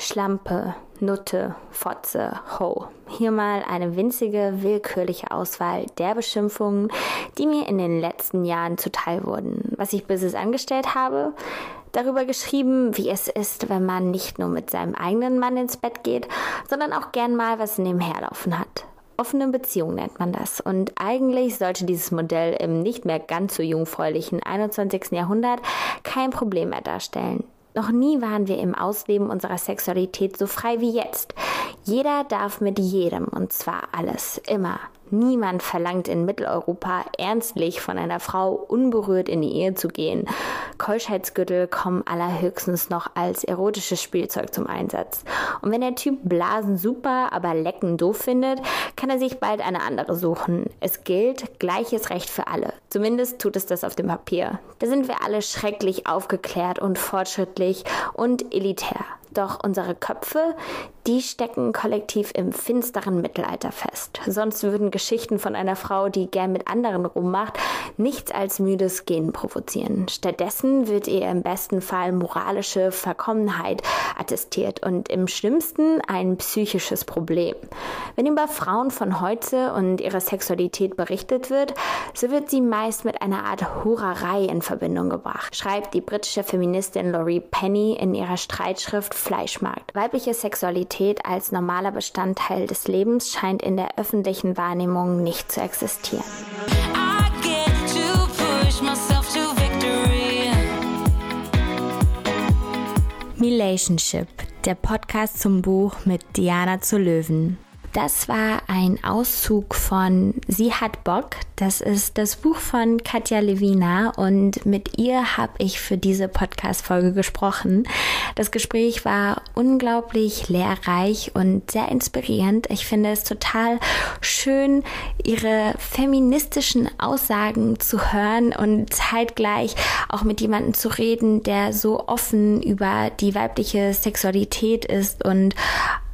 Schlampe, Nutte, Fotze, Ho. Hier mal eine winzige, willkürliche Auswahl der Beschimpfungen, die mir in den letzten Jahren zuteil wurden. Was ich bis es angestellt habe, darüber geschrieben, wie es ist, wenn man nicht nur mit seinem eigenen Mann ins Bett geht, sondern auch gern mal was nebenher laufen hat. Offene Beziehung nennt man das. Und eigentlich sollte dieses Modell im nicht mehr ganz so jungfräulichen 21. Jahrhundert kein Problem mehr darstellen. Noch nie waren wir im Ausleben unserer Sexualität so frei wie jetzt. Jeder darf mit jedem, und zwar alles, immer. Niemand verlangt in Mitteleuropa ernstlich von einer Frau unberührt in die Ehe zu gehen. Keuschheitsgürtel kommen allerhöchstens noch als erotisches Spielzeug zum Einsatz. Und wenn der Typ Blasen super, aber Lecken doof findet, kann er sich bald eine andere suchen. Es gilt gleiches Recht für alle. Zumindest tut es das auf dem Papier. Da sind wir alle schrecklich aufgeklärt und fortschrittlich und elitär. Doch unsere Köpfe, die stecken kollektiv im finsteren Mittelalter fest. Sonst würden Geschichten von einer Frau, die gern mit anderen rummacht, nichts als müdes Gehen provozieren. Stattdessen wird ihr im besten Fall moralische Verkommenheit attestiert und im schlimmsten ein psychisches Problem. Wenn über Frauen von heute und ihre Sexualität berichtet wird, so wird sie meist mit einer Art Hurerei in Verbindung gebracht, schreibt die britische Feministin Laurie Penny in ihrer Streitschrift Fleischmarkt. Weibliche Sexualität als normaler Bestandteil des Lebens scheint in der öffentlichen Wahrnehmung nicht zu existieren. Relationship, der Podcast zum Buch mit Diana zu Löwen. Das war ein Auszug von Sie hat Bock. Das ist das Buch von Katja Levina und mit ihr habe ich für diese Podcast-Folge gesprochen. Das Gespräch war unglaublich lehrreich und sehr inspirierend. Ich finde es total schön, ihre feministischen Aussagen zu hören und zeitgleich auch mit jemandem zu reden, der so offen über die weibliche Sexualität ist und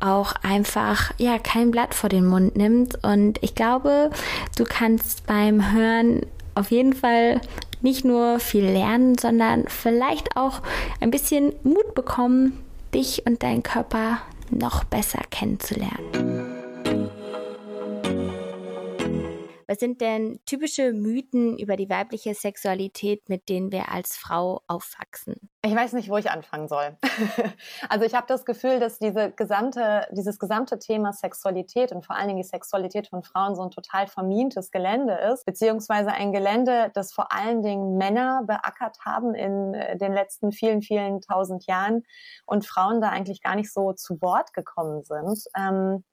auch einfach ja kein Blatt vor den Mund nimmt und ich glaube, du kannst beim Hören auf jeden Fall nicht nur viel lernen, sondern vielleicht auch ein bisschen Mut bekommen, dich und deinen Körper noch besser kennenzulernen. Was sind denn typische Mythen über die weibliche Sexualität, mit denen wir als Frau aufwachsen? Ich weiß nicht, wo ich anfangen soll. also ich habe das Gefühl, dass diese gesamte, dieses gesamte Thema Sexualität und vor allen Dingen die Sexualität von Frauen so ein total vermintes Gelände ist, beziehungsweise ein Gelände, das vor allen Dingen Männer beackert haben in äh, den letzten vielen, vielen tausend Jahren und Frauen da eigentlich gar nicht so zu Wort gekommen sind. Ähm,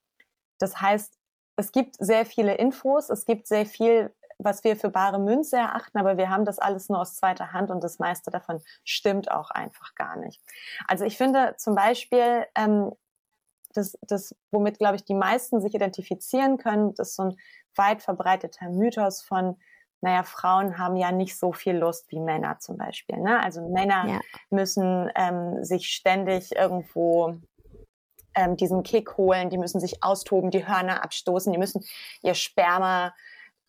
das heißt, es gibt sehr viele Infos, es gibt sehr viel, was wir für bare Münze erachten, aber wir haben das alles nur aus zweiter Hand und das meiste davon stimmt auch einfach gar nicht. Also ich finde zum Beispiel, ähm, das, das, womit, glaube ich, die meisten sich identifizieren können, das ist so ein weit verbreiteter Mythos von, naja, Frauen haben ja nicht so viel Lust wie Männer zum Beispiel. Ne? Also Männer ja. müssen ähm, sich ständig irgendwo ähm, diesen Kick holen, die müssen sich austoben, die Hörner abstoßen, die müssen ihr Sperma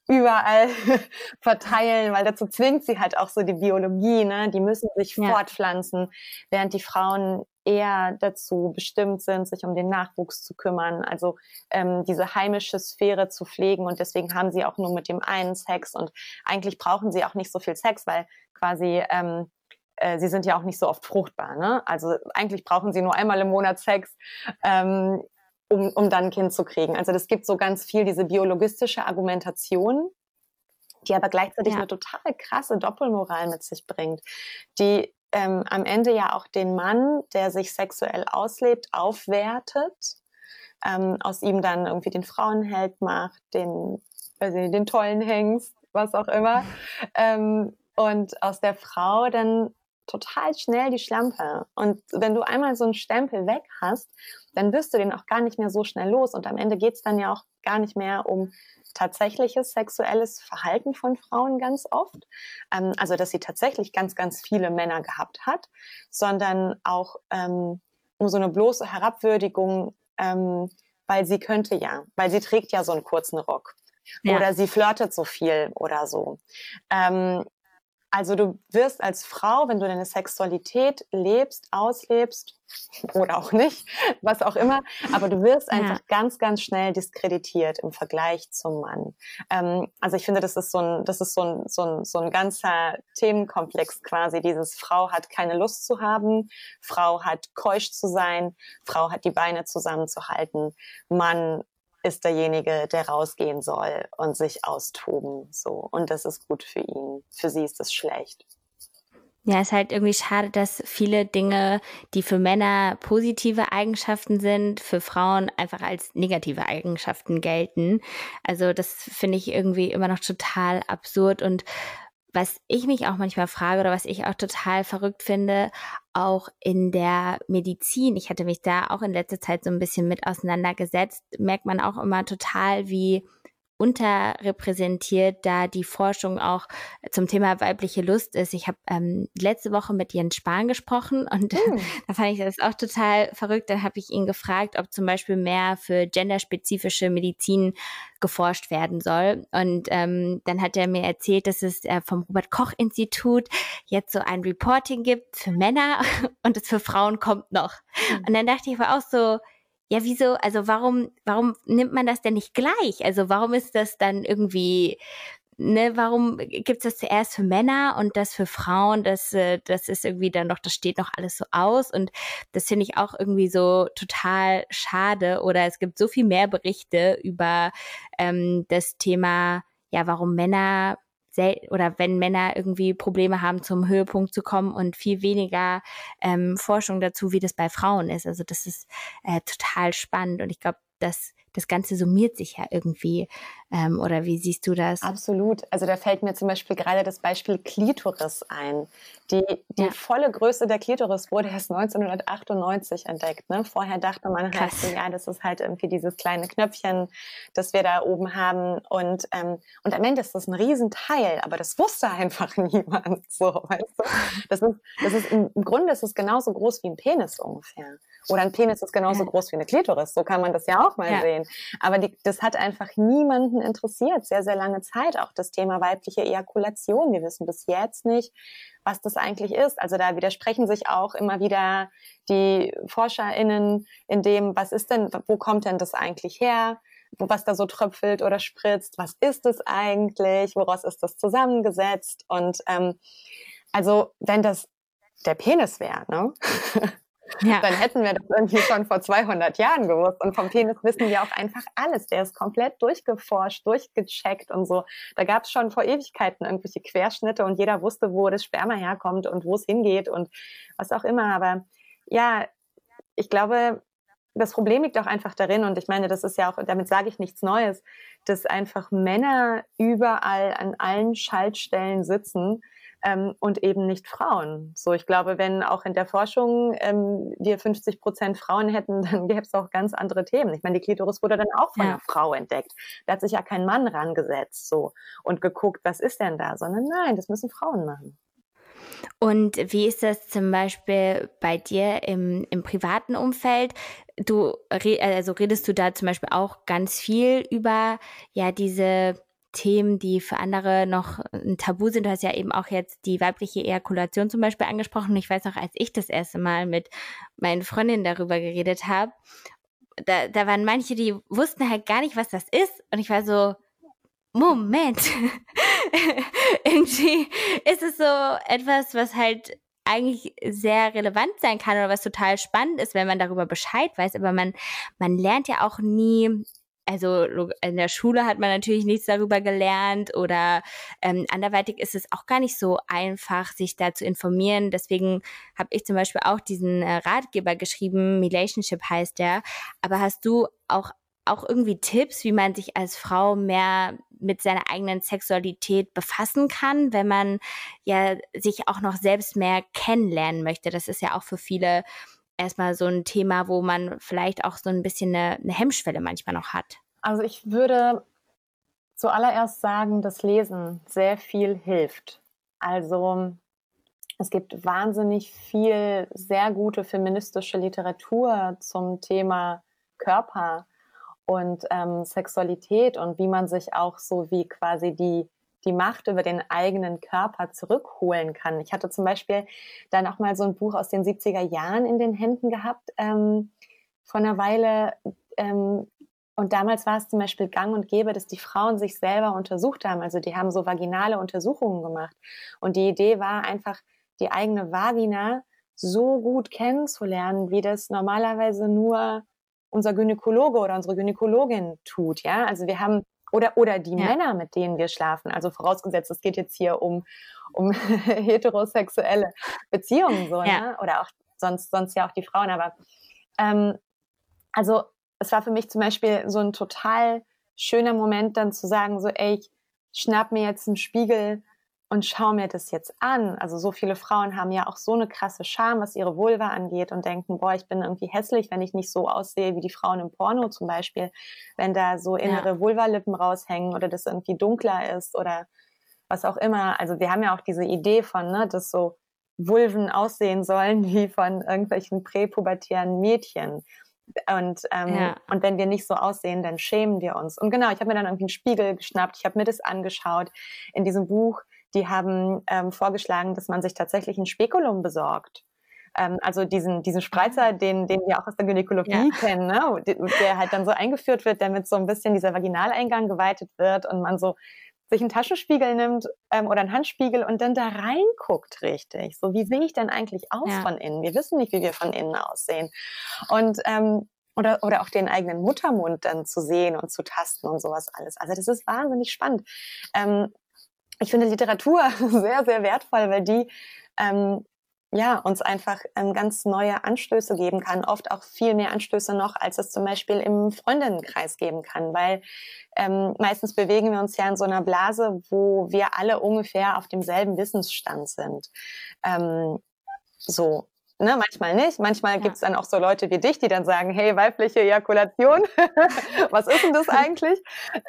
überall verteilen, weil dazu zwingt sie halt auch so die Biologie, ne? Die müssen sich ja. fortpflanzen, während die Frauen eher dazu bestimmt sind, sich um den Nachwuchs zu kümmern, also ähm, diese heimische Sphäre zu pflegen und deswegen haben sie auch nur mit dem einen Sex und eigentlich brauchen sie auch nicht so viel Sex, weil quasi ähm, äh, sie sind ja auch nicht so oft fruchtbar. Ne? Also eigentlich brauchen sie nur einmal im Monat Sex, ähm, um, um dann ein Kind zu kriegen. Also das gibt so ganz viel diese biologistische Argumentation, die aber gleichzeitig ja. eine total krasse Doppelmoral mit sich bringt, die ähm, am Ende ja auch den Mann, der sich sexuell auslebt, aufwertet, ähm, aus ihm dann irgendwie den Frauenheld macht, den, also den tollen Hengst, was auch immer. Ähm, und aus der Frau dann total schnell die Schlampe. Und wenn du einmal so einen Stempel weg hast, dann wirst du den auch gar nicht mehr so schnell los. Und am Ende geht's dann ja auch gar nicht mehr um tatsächliches sexuelles Verhalten von Frauen ganz oft. Ähm, also, dass sie tatsächlich ganz, ganz viele Männer gehabt hat, sondern auch ähm, um so eine bloße Herabwürdigung, ähm, weil sie könnte ja, weil sie trägt ja so einen kurzen Rock. Ja. Oder sie flirtet so viel oder so. Ähm, Also du wirst als Frau, wenn du deine Sexualität lebst, auslebst oder auch nicht, was auch immer, aber du wirst einfach ja. ganz, ganz schnell diskreditiert im Vergleich zum Mann. Ähm, also ich finde, das ist so ein, das ist so ein, so ein, so ein ganzer Themenkomplex quasi. Dieses Frau hat keine Lust zu haben, Frau hat keusch zu sein, Frau hat die Beine zusammenzuhalten, Mann ist derjenige, der rausgehen soll und sich austoben. So. Und das ist gut für ihn. Für sie ist das schlecht. Ja, ist halt irgendwie schade, dass viele Dinge, die für Männer positive Eigenschaften sind, für Frauen einfach als negative Eigenschaften gelten. Also das finde ich irgendwie immer noch total absurd und was ich mich auch manchmal frage oder was ich auch total verrückt finde, auch in der Medizin, ich hatte mich da auch in letzter Zeit so ein bisschen mit auseinandergesetzt, merkt man auch immer total, wie unterrepräsentiert, da die Forschung auch zum Thema weibliche Lust ist. Ich habe ähm, letzte Woche mit Jens Spahn gesprochen und mhm. da fand ich das auch total verrückt. Dann habe ich ihn gefragt, ob zum Beispiel mehr für genderspezifische Medizin geforscht werden soll. Und ähm, dann hat er mir erzählt, dass es äh, vom Robert Koch Institut jetzt so ein Reporting gibt für Männer und es für Frauen kommt noch. Mhm. Und dann dachte ich aber auch so, ja, wieso, also warum, warum nimmt man das denn nicht gleich? Also warum ist das dann irgendwie, ne, warum gibt's das zuerst für Männer und das für Frauen? Das, äh, das ist irgendwie dann doch, das steht noch alles so aus und das finde ich auch irgendwie so total schade. Oder es gibt so viel mehr Berichte über ähm, das Thema, ja, warum Männer oder wenn Männer irgendwie Probleme haben, zum Höhepunkt zu kommen und viel weniger ähm, Forschung dazu, wie das bei Frauen ist. Also das ist äh, total spannend und ich glaube, dass das Ganze summiert sich ja irgendwie. Ähm, oder wie siehst du das? Absolut. Also da fällt mir zum Beispiel gerade das Beispiel Klitoris ein. Die, die ja. volle Größe der Klitoris wurde erst 1998 entdeckt. Ne? Vorher dachte man halt, ja, das ist halt irgendwie dieses kleine Knöpfchen, das wir da oben haben. Und, ähm, und am Ende ist das ein Riesenteil, aber das wusste einfach niemand. So, weißt du? Das ist, das ist im, im Grunde ist es genauso groß wie ein Penis ungefähr. Oder ein Penis ist genauso groß wie eine Klitoris. So kann man das ja auch mal ja. sehen. Aber die, das hat einfach niemanden interessiert, sehr, sehr lange Zeit. Auch das Thema weibliche Ejakulation. Wir wissen bis jetzt nicht, was das eigentlich ist. Also da widersprechen sich auch immer wieder die ForscherInnen in dem, was ist denn, wo kommt denn das eigentlich her? was da so tröpfelt oder spritzt, was ist es eigentlich, woraus ist das zusammengesetzt und ähm, also wenn das der Penis wäre, ne? Ja. Dann hätten wir das irgendwie schon vor 200 Jahren gewusst. Und vom Penis wissen wir auch einfach alles. Der ist komplett durchgeforscht, durchgecheckt und so. Da gab es schon vor Ewigkeiten irgendwelche Querschnitte und jeder wusste, wo das Sperma herkommt und wo es hingeht und was auch immer. Aber ja, ich glaube, das Problem liegt auch einfach darin, und ich meine, das ist ja auch, damit sage ich nichts Neues, dass einfach Männer überall an allen Schaltstellen sitzen ähm, und eben nicht Frauen. So, ich glaube, wenn auch in der Forschung ähm, wir 50 Prozent Frauen hätten, dann gäbe es auch ganz andere Themen. Ich meine, die Klitoris wurde dann auch von ja. einer Frau entdeckt. Da hat sich ja kein Mann rangesetzt so und geguckt, was ist denn da, sondern nein, das müssen Frauen machen. Und wie ist das zum Beispiel bei dir im, im privaten Umfeld? Du also redest du da zum Beispiel auch ganz viel über ja diese Themen, die für andere noch ein Tabu sind. Du hast ja eben auch jetzt die weibliche Ejakulation zum Beispiel angesprochen. Ich weiß noch, als ich das erste Mal mit meinen Freundinnen darüber geredet habe, da, da waren manche, die wussten halt gar nicht, was das ist. Und ich war so, Moment, irgendwie ist es so etwas, was halt eigentlich sehr relevant sein kann oder was total spannend ist, wenn man darüber Bescheid weiß. Aber man, man lernt ja auch nie also in der Schule hat man natürlich nichts darüber gelernt oder ähm, anderweitig ist es auch gar nicht so einfach, sich da zu informieren. Deswegen habe ich zum Beispiel auch diesen äh, Ratgeber geschrieben, Relationship heißt der. Aber hast du auch auch irgendwie Tipps, wie man sich als Frau mehr mit seiner eigenen Sexualität befassen kann, wenn man ja sich auch noch selbst mehr kennenlernen möchte. Das ist ja auch für viele erstmal so ein Thema, wo man vielleicht auch so ein bisschen eine, eine Hemmschwelle manchmal noch hat? Also ich würde zuallererst sagen, dass Lesen sehr viel hilft. Also es gibt wahnsinnig viel sehr gute feministische Literatur zum Thema Körper und ähm, Sexualität und wie man sich auch so wie quasi die die Macht über den eigenen Körper zurückholen kann. Ich hatte zum Beispiel dann auch mal so ein Buch aus den 70er Jahren in den Händen gehabt, ähm, vor einer Weile. Ähm, und damals war es zum Beispiel gang und gäbe, dass die Frauen sich selber untersucht haben. Also die haben so vaginale Untersuchungen gemacht. Und die Idee war einfach, die eigene Vagina so gut kennenzulernen, wie das normalerweise nur unser Gynäkologe oder unsere Gynäkologin tut. Ja, also wir haben oder, oder die ja. Männer, mit denen wir schlafen. Also vorausgesetzt, es geht jetzt hier um, um heterosexuelle Beziehungen so, ja. ne? Oder auch sonst, sonst ja auch die Frauen. Aber ähm, also es war für mich zum Beispiel so ein total schöner Moment, dann zu sagen, so, ey, ich schnapp mir jetzt einen Spiegel und schau mir das jetzt an. Also so viele Frauen haben ja auch so eine krasse Scham, was ihre Vulva angeht und denken, boah, ich bin irgendwie hässlich, wenn ich nicht so aussehe wie die Frauen im Porno zum Beispiel, wenn da so innere ja. Vulvalippen raushängen oder das irgendwie dunkler ist oder was auch immer. Also wir haben ja auch diese Idee von, ne, dass so Vulven aussehen sollen wie von irgendwelchen präpubertären Mädchen. Und, ähm, ja. und wenn wir nicht so aussehen, dann schämen wir uns. Und genau, ich habe mir dann irgendwie einen Spiegel geschnappt, ich habe mir das angeschaut. In diesem Buch die haben ähm, vorgeschlagen, dass man sich tatsächlich ein Spekulum besorgt. Ähm, also diesen, diesen Spreizer, den, den wir auch aus der Gynäkologie ja. kennen, ne? der halt dann so eingeführt wird, damit so ein bisschen dieser Vaginaleingang geweitet wird und man so sich einen Taschenspiegel nimmt ähm, oder einen Handspiegel und dann da reinguckt richtig. So, wie sehe ich denn eigentlich aus ja. von innen? Wir wissen nicht, wie wir von innen aussehen. Und ähm, oder, oder auch den eigenen Muttermund dann zu sehen und zu tasten und sowas alles. Also das ist wahnsinnig spannend. Ähm, ich finde Literatur sehr, sehr wertvoll, weil die ähm, ja, uns einfach ähm, ganz neue Anstöße geben kann, oft auch viel mehr Anstöße noch, als es zum Beispiel im Freundinnenkreis geben kann, weil ähm, meistens bewegen wir uns ja in so einer Blase, wo wir alle ungefähr auf demselben Wissensstand sind. Ähm, so, Ne, manchmal nicht. Manchmal ja. gibt es dann auch so Leute wie dich, die dann sagen, hey, weibliche Ejakulation, was ist denn das eigentlich?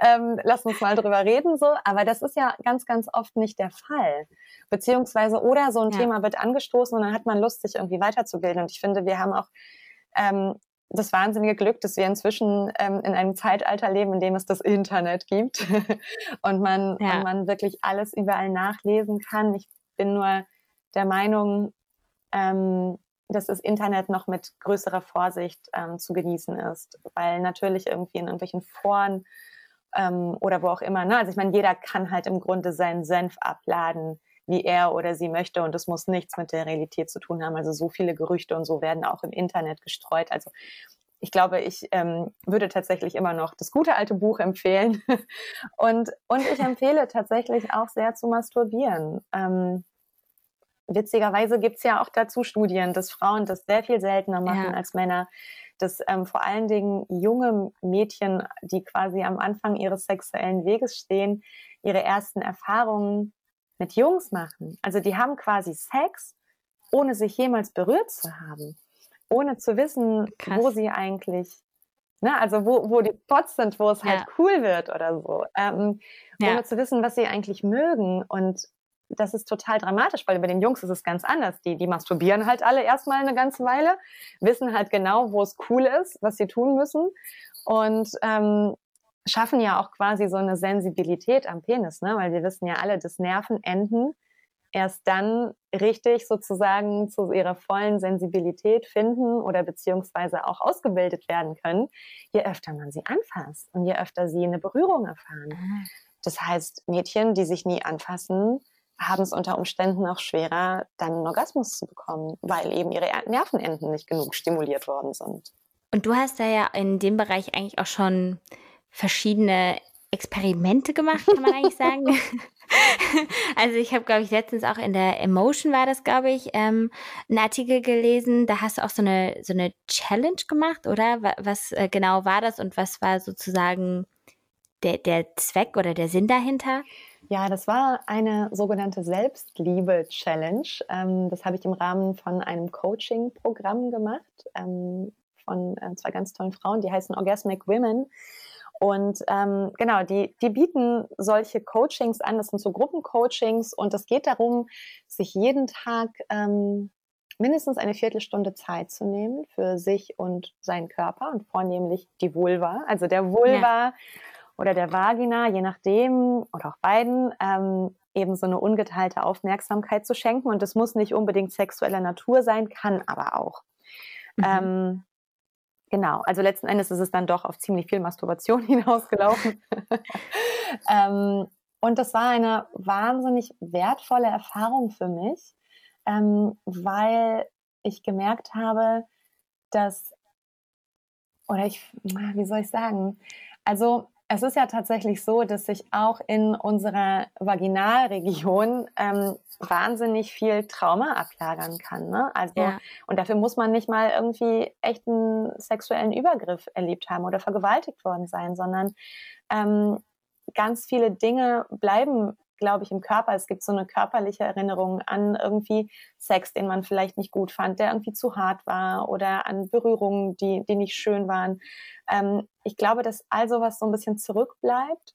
Ähm, lass uns mal drüber reden so. Aber das ist ja ganz, ganz oft nicht der Fall. Beziehungsweise, oder so ein ja. Thema wird angestoßen und dann hat man Lust, sich irgendwie weiterzubilden. Und ich finde, wir haben auch ähm, das wahnsinnige Glück, dass wir inzwischen ähm, in einem Zeitalter leben, in dem es das Internet gibt und man, ja. und man wirklich alles überall nachlesen kann. Ich bin nur der Meinung, ähm, dass das Internet noch mit größerer Vorsicht ähm, zu genießen ist, weil natürlich irgendwie in irgendwelchen Foren ähm, oder wo auch immer, ne? also ich meine, jeder kann halt im Grunde seinen Senf abladen, wie er oder sie möchte und das muss nichts mit der Realität zu tun haben. Also so viele Gerüchte und so werden auch im Internet gestreut. Also ich glaube, ich ähm, würde tatsächlich immer noch das gute alte Buch empfehlen. und, und ich empfehle tatsächlich auch sehr zu masturbieren. Ähm, witzigerweise gibt es ja auch dazu Studien, dass Frauen das sehr viel seltener machen ja. als Männer. Dass ähm, vor allen Dingen junge Mädchen, die quasi am Anfang ihres sexuellen Weges stehen, ihre ersten Erfahrungen mit Jungs machen. Also die haben quasi Sex, ohne sich jemals berührt zu haben, ohne zu wissen, Krass. wo sie eigentlich, ne, also wo, wo die Spots sind, wo es halt ja. halt cool wird oder so, ähm, ja. ohne zu wissen, was sie eigentlich mögen und das ist total dramatisch, weil bei den Jungs ist es ganz anders. Die, die masturbieren halt alle erstmal eine ganze Weile, wissen halt genau, wo es cool ist, was sie tun müssen und ähm, schaffen ja auch quasi so eine Sensibilität am Penis, ne? weil wir wissen ja alle, dass Nervenenden erst dann richtig sozusagen zu ihrer vollen Sensibilität finden oder beziehungsweise auch ausgebildet werden können, je öfter man sie anfasst und je öfter sie eine Berührung erfahren. Ah. Das heißt, Mädchen, die sich nie anfassen, haben es unter Umständen auch schwerer, dann einen Orgasmus zu bekommen, weil eben ihre Nervenenden nicht genug stimuliert worden sind. Und du hast da ja in dem Bereich eigentlich auch schon verschiedene Experimente gemacht, kann man eigentlich sagen. also ich habe, glaube ich, letztens auch in der Emotion war das, glaube ich, ähm, einen Artikel gelesen. Da hast du auch so eine so eine Challenge gemacht, oder? Was äh, genau war das und was war sozusagen der, der Zweck oder der Sinn dahinter? Ja, das war eine sogenannte Selbstliebe-Challenge. Ähm, das habe ich im Rahmen von einem Coaching-Programm gemacht ähm, von äh, zwei ganz tollen Frauen, die heißen Orgasmic Women. Und ähm, genau, die, die bieten solche Coachings an, das sind so Gruppencoachings und es geht darum, sich jeden Tag ähm, mindestens eine Viertelstunde Zeit zu nehmen für sich und seinen Körper und vornehmlich die Vulva. Also der Vulva ja oder der Vagina, je nachdem, oder auch beiden, ähm, eben so eine ungeteilte Aufmerksamkeit zu schenken. Und das muss nicht unbedingt sexueller Natur sein, kann aber auch. Mhm. Ähm, genau, also letzten Endes ist es dann doch auf ziemlich viel Masturbation hinausgelaufen. ähm, und das war eine wahnsinnig wertvolle Erfahrung für mich, ähm, weil ich gemerkt habe, dass, oder ich, wie soll ich sagen, also es ist ja tatsächlich so, dass sich auch in unserer Vaginalregion ähm, wahnsinnig viel Trauma ablagern kann. Ne? Also ja. und dafür muss man nicht mal irgendwie echten sexuellen Übergriff erlebt haben oder vergewaltigt worden sein, sondern ähm, ganz viele Dinge bleiben glaube ich, im Körper. Es gibt so eine körperliche Erinnerung an irgendwie Sex, den man vielleicht nicht gut fand, der irgendwie zu hart war oder an Berührungen, die, die nicht schön waren. Ähm, ich glaube, dass all sowas so ein bisschen zurückbleibt.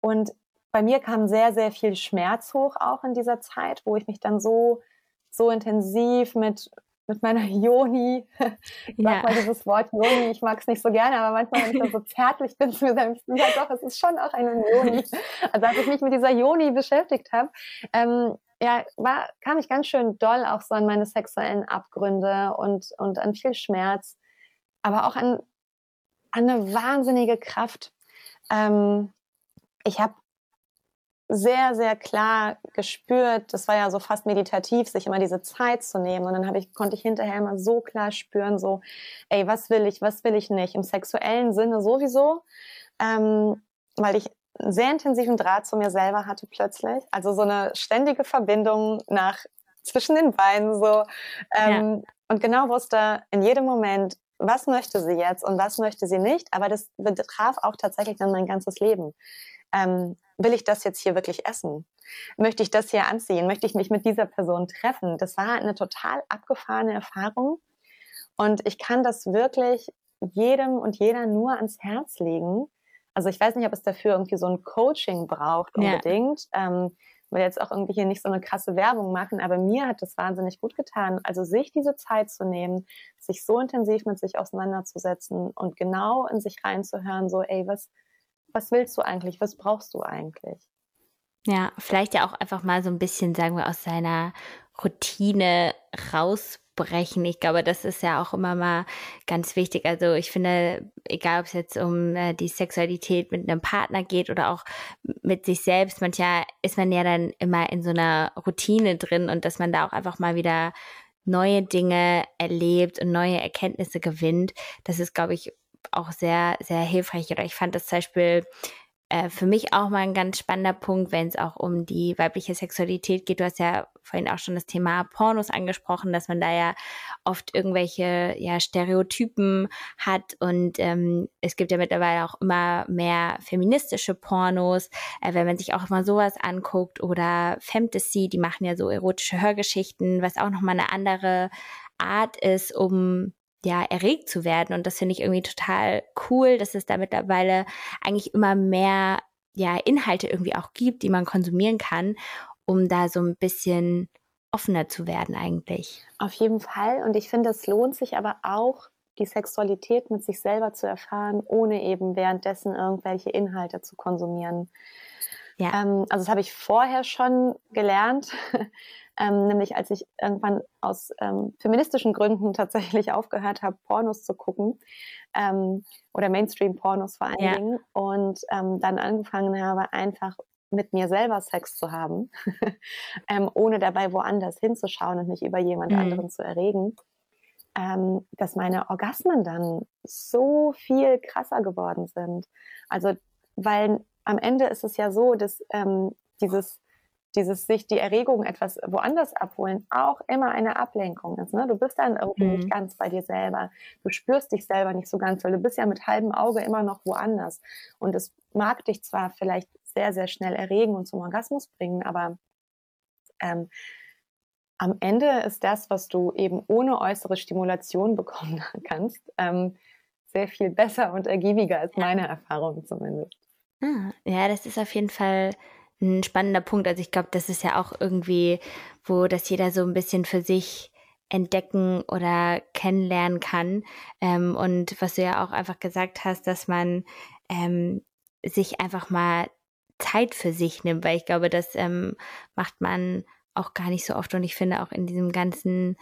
Und bei mir kam sehr, sehr viel Schmerz hoch auch in dieser Zeit, wo ich mich dann so, so intensiv mit mit meiner Joni. Ich ja. sag mal dieses Wort Joni, ich mag es nicht so gerne, aber manchmal, wenn ich dann so zärtlich bin, zu mir sagen, ja doch, es ist schon auch eine Joni. Also als ich mich mit dieser Joni beschäftigt habe, ähm, ja, war, kam ich ganz schön doll auch so an meine sexuellen Abgründe und, und an viel Schmerz, aber auch an eine wahnsinnige Kraft. Ähm, ich habe sehr, sehr klar gespürt, das war ja so fast meditativ, sich immer diese Zeit zu nehmen. Und dann ich, konnte ich hinterher immer so klar spüren, so, ey, was will ich, was will ich nicht? Im sexuellen Sinne sowieso, ähm, weil ich einen sehr intensiven Draht zu mir selber hatte plötzlich. Also so eine ständige Verbindung nach zwischen den Beinen so. Ähm, ja. Und genau wusste in jedem Moment, was möchte sie jetzt und was möchte sie nicht. Aber das betraf auch tatsächlich dann mein ganzes Leben. Ähm, will ich das jetzt hier wirklich essen? Möchte ich das hier anziehen? Möchte ich mich mit dieser Person treffen? Das war eine total abgefahrene Erfahrung. Und ich kann das wirklich jedem und jeder nur ans Herz legen. Also ich weiß nicht, ob es dafür irgendwie so ein Coaching braucht unbedingt. Ja. Ähm, will jetzt auch irgendwie hier nicht so eine krasse Werbung machen, aber mir hat das wahnsinnig gut getan. Also sich diese Zeit zu nehmen, sich so intensiv mit sich auseinanderzusetzen und genau in sich reinzuhören, so, ey, was, was willst du eigentlich? Was brauchst du eigentlich? Ja, vielleicht ja auch einfach mal so ein bisschen, sagen wir, aus seiner Routine rausbrechen. Ich glaube, das ist ja auch immer mal ganz wichtig. Also ich finde, egal ob es jetzt um äh, die Sexualität mit einem Partner geht oder auch mit sich selbst, manchmal ist man ja dann immer in so einer Routine drin und dass man da auch einfach mal wieder neue Dinge erlebt und neue Erkenntnisse gewinnt. Das ist, glaube ich, auch sehr, sehr hilfreich. Oder ich fand das zum Beispiel äh, für mich auch mal ein ganz spannender Punkt, wenn es auch um die weibliche Sexualität geht. Du hast ja vorhin auch schon das Thema Pornos angesprochen, dass man da ja oft irgendwelche ja, Stereotypen hat und ähm, es gibt ja mittlerweile auch immer mehr feministische Pornos, äh, wenn man sich auch mal sowas anguckt oder Fantasy, die machen ja so erotische Hörgeschichten, was auch nochmal eine andere Art ist, um ja, erregt zu werden. Und das finde ich irgendwie total cool, dass es da mittlerweile eigentlich immer mehr ja, Inhalte irgendwie auch gibt, die man konsumieren kann, um da so ein bisschen offener zu werden eigentlich. Auf jeden Fall. Und ich finde, es lohnt sich aber auch, die Sexualität mit sich selber zu erfahren, ohne eben währenddessen irgendwelche Inhalte zu konsumieren. Ja. Ähm, also das habe ich vorher schon gelernt, ähm, nämlich als ich irgendwann aus ähm, feministischen Gründen tatsächlich aufgehört habe, Pornos zu gucken ähm, oder Mainstream-Pornos vor allen ja. Dingen und ähm, dann angefangen habe, einfach mit mir selber Sex zu haben, ähm, ohne dabei woanders hinzuschauen und mich über jemand mhm. anderen zu erregen, ähm, dass meine Orgasmen dann so viel krasser geworden sind. Also, weil am Ende ist es ja so, dass ähm, dieses dieses sich die Erregung etwas woanders abholen auch immer eine Ablenkung ist. Ne? Du bist dann irgendwie mhm. nicht ganz bei dir selber. Du spürst dich selber nicht so ganz, weil du bist ja mit halbem Auge immer noch woanders. Und es mag dich zwar vielleicht sehr, sehr schnell erregen und zum Orgasmus bringen, aber ähm, am Ende ist das, was du eben ohne äußere Stimulation bekommen kannst, ähm, sehr viel besser und ergiebiger als meine Erfahrung zumindest. Ah, ja, das ist auf jeden Fall ein spannender Punkt. Also ich glaube, das ist ja auch irgendwie, wo das jeder so ein bisschen für sich entdecken oder kennenlernen kann. Ähm, und was du ja auch einfach gesagt hast, dass man ähm, sich einfach mal Zeit für sich nimmt, weil ich glaube, das ähm, macht man auch gar nicht so oft und ich finde auch in diesem ganzen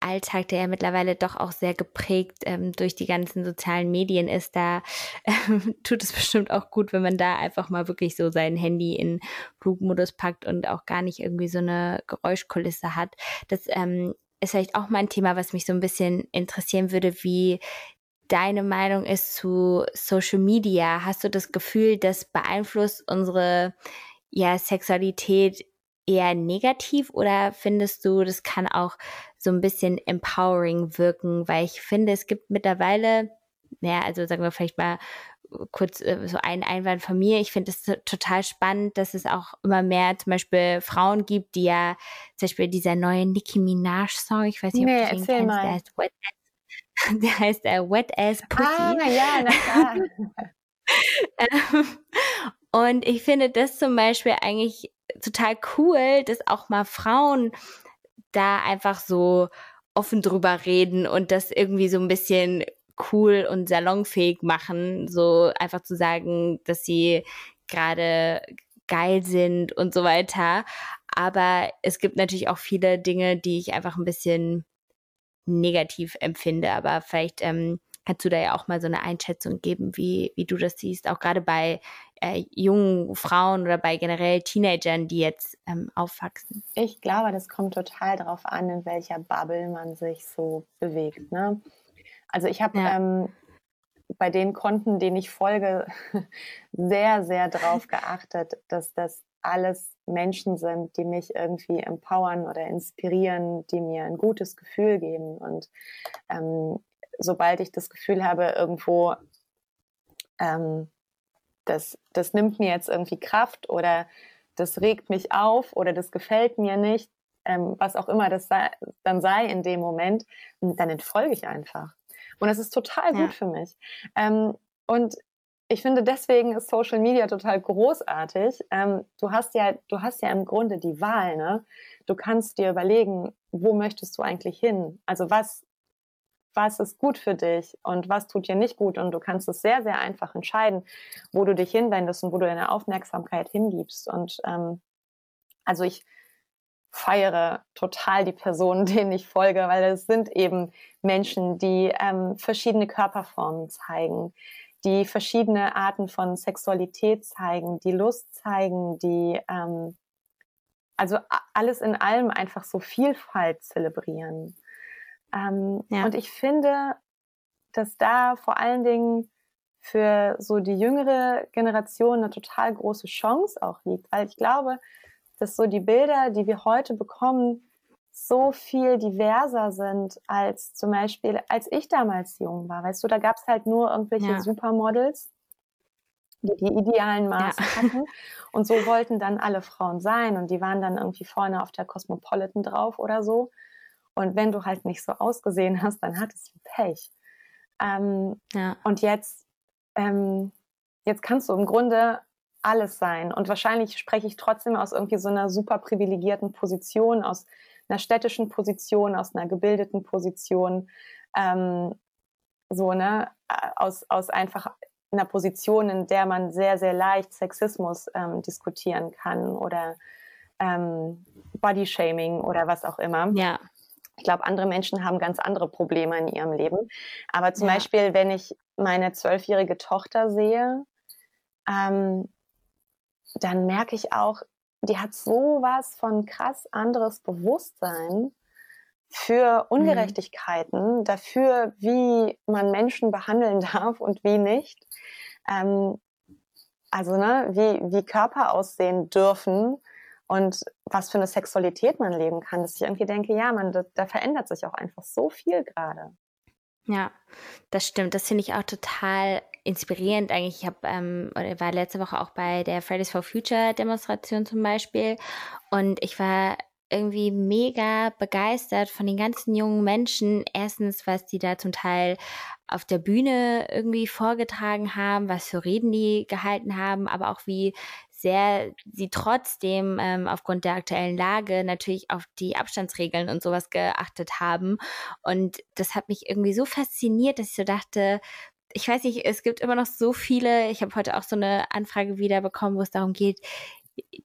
Alltag, der ja mittlerweile doch auch sehr geprägt ähm, durch die ganzen sozialen Medien ist, da ähm, tut es bestimmt auch gut, wenn man da einfach mal wirklich so sein Handy in Flugmodus packt und auch gar nicht irgendwie so eine Geräuschkulisse hat. Das ähm, ist vielleicht auch mal ein Thema, was mich so ein bisschen interessieren würde, wie deine Meinung ist zu Social Media. Hast du das Gefühl, das beeinflusst unsere ja, Sexualität eher negativ oder findest du, das kann auch so ein bisschen empowering wirken? Weil ich finde, es gibt mittlerweile, naja, also sagen wir vielleicht mal kurz äh, so ein Einwand von mir. Ich finde es total spannend, dass es auch immer mehr zum Beispiel Frauen gibt, die ja zum Beispiel dieser neue Nicki Minaj Song, ich weiß nicht, nee, ob du den kennst, mal. der heißt Wet Ass, der heißt äh, Wet Ass Pussy. Ah, ja, na klar. Und ich finde das zum Beispiel eigentlich total cool, dass auch mal Frauen da einfach so offen drüber reden und das irgendwie so ein bisschen cool und salonfähig machen, so einfach zu sagen, dass sie gerade geil sind und so weiter. Aber es gibt natürlich auch viele Dinge, die ich einfach ein bisschen negativ empfinde. Aber vielleicht ähm, kannst du da ja auch mal so eine Einschätzung geben, wie, wie du das siehst, auch gerade bei äh, jungen Frauen oder bei generell Teenagern, die jetzt ähm, aufwachsen? Ich glaube, das kommt total darauf an, in welcher Bubble man sich so bewegt. Ne? Also ich habe ja. ähm, bei den Konten, denen ich folge, sehr, sehr darauf geachtet, dass das alles Menschen sind, die mich irgendwie empowern oder inspirieren, die mir ein gutes Gefühl geben. Und ähm, sobald ich das Gefühl habe, irgendwo, ähm, das, das nimmt mir jetzt irgendwie Kraft oder das regt mich auf oder das gefällt mir nicht, ähm, was auch immer das sei, dann sei in dem Moment, dann entfolge ich einfach. Und das ist total gut ja. für mich. Ähm, und ich finde, deswegen ist Social Media total großartig. Ähm, du hast ja, du hast ja im Grunde die Wahl, ne? Du kannst dir überlegen, wo möchtest du eigentlich hin? Also was, was ist gut für dich und was tut dir nicht gut? Und du kannst es sehr, sehr einfach entscheiden, wo du dich hinwendest und wo du deine Aufmerksamkeit hingibst. Und ähm, also ich feiere total die Personen, denen ich folge, weil es sind eben Menschen, die ähm, verschiedene Körperformen zeigen, die verschiedene Arten von Sexualität zeigen, die Lust zeigen, die ähm, also alles in allem einfach so Vielfalt zelebrieren. Ähm, ja. Und ich finde, dass da vor allen Dingen für so die jüngere Generation eine total große Chance auch liegt, weil ich glaube, dass so die Bilder, die wir heute bekommen, so viel diverser sind als zum Beispiel, als ich damals jung war. Weißt du, da gab es halt nur irgendwelche ja. Supermodels, die die idealen Maße ja. hatten. Und so wollten dann alle Frauen sein. Und die waren dann irgendwie vorne auf der Cosmopolitan drauf oder so. Und wenn du halt nicht so ausgesehen hast, dann hattest du Pech. Ähm, ja. Und jetzt, ähm, jetzt kannst du im Grunde alles sein. Und wahrscheinlich spreche ich trotzdem aus irgendwie so einer super privilegierten Position, aus einer städtischen Position, aus einer gebildeten Position, ähm, so, ne, aus, aus einfach einer Position, in der man sehr, sehr leicht Sexismus ähm, diskutieren kann oder ähm, Bodyshaming oder was auch immer. Ja. Ich glaube, andere Menschen haben ganz andere Probleme in ihrem Leben. Aber zum ja. Beispiel, wenn ich meine zwölfjährige Tochter sehe, ähm, dann merke ich auch, die hat sowas von krass anderes Bewusstsein für mhm. Ungerechtigkeiten, mhm. dafür, wie man Menschen behandeln darf und wie nicht. Ähm, also, ne, wie, wie Körper aussehen dürfen und was für eine Sexualität man leben kann, dass ich irgendwie denke, ja, man, da, da verändert sich auch einfach so viel gerade. Ja, das stimmt. Das finde ich auch total inspirierend eigentlich. Ich habe ähm, war letzte Woche auch bei der Fridays for Future Demonstration zum Beispiel und ich war irgendwie mega begeistert von den ganzen jungen Menschen. Erstens, was die da zum Teil auf der Bühne irgendwie vorgetragen haben, was für Reden die gehalten haben, aber auch wie sehr sie trotzdem ähm, aufgrund der aktuellen Lage natürlich auf die Abstandsregeln und sowas geachtet haben. Und das hat mich irgendwie so fasziniert, dass ich so dachte, ich weiß nicht, es gibt immer noch so viele, ich habe heute auch so eine Anfrage wieder bekommen, wo es darum geht,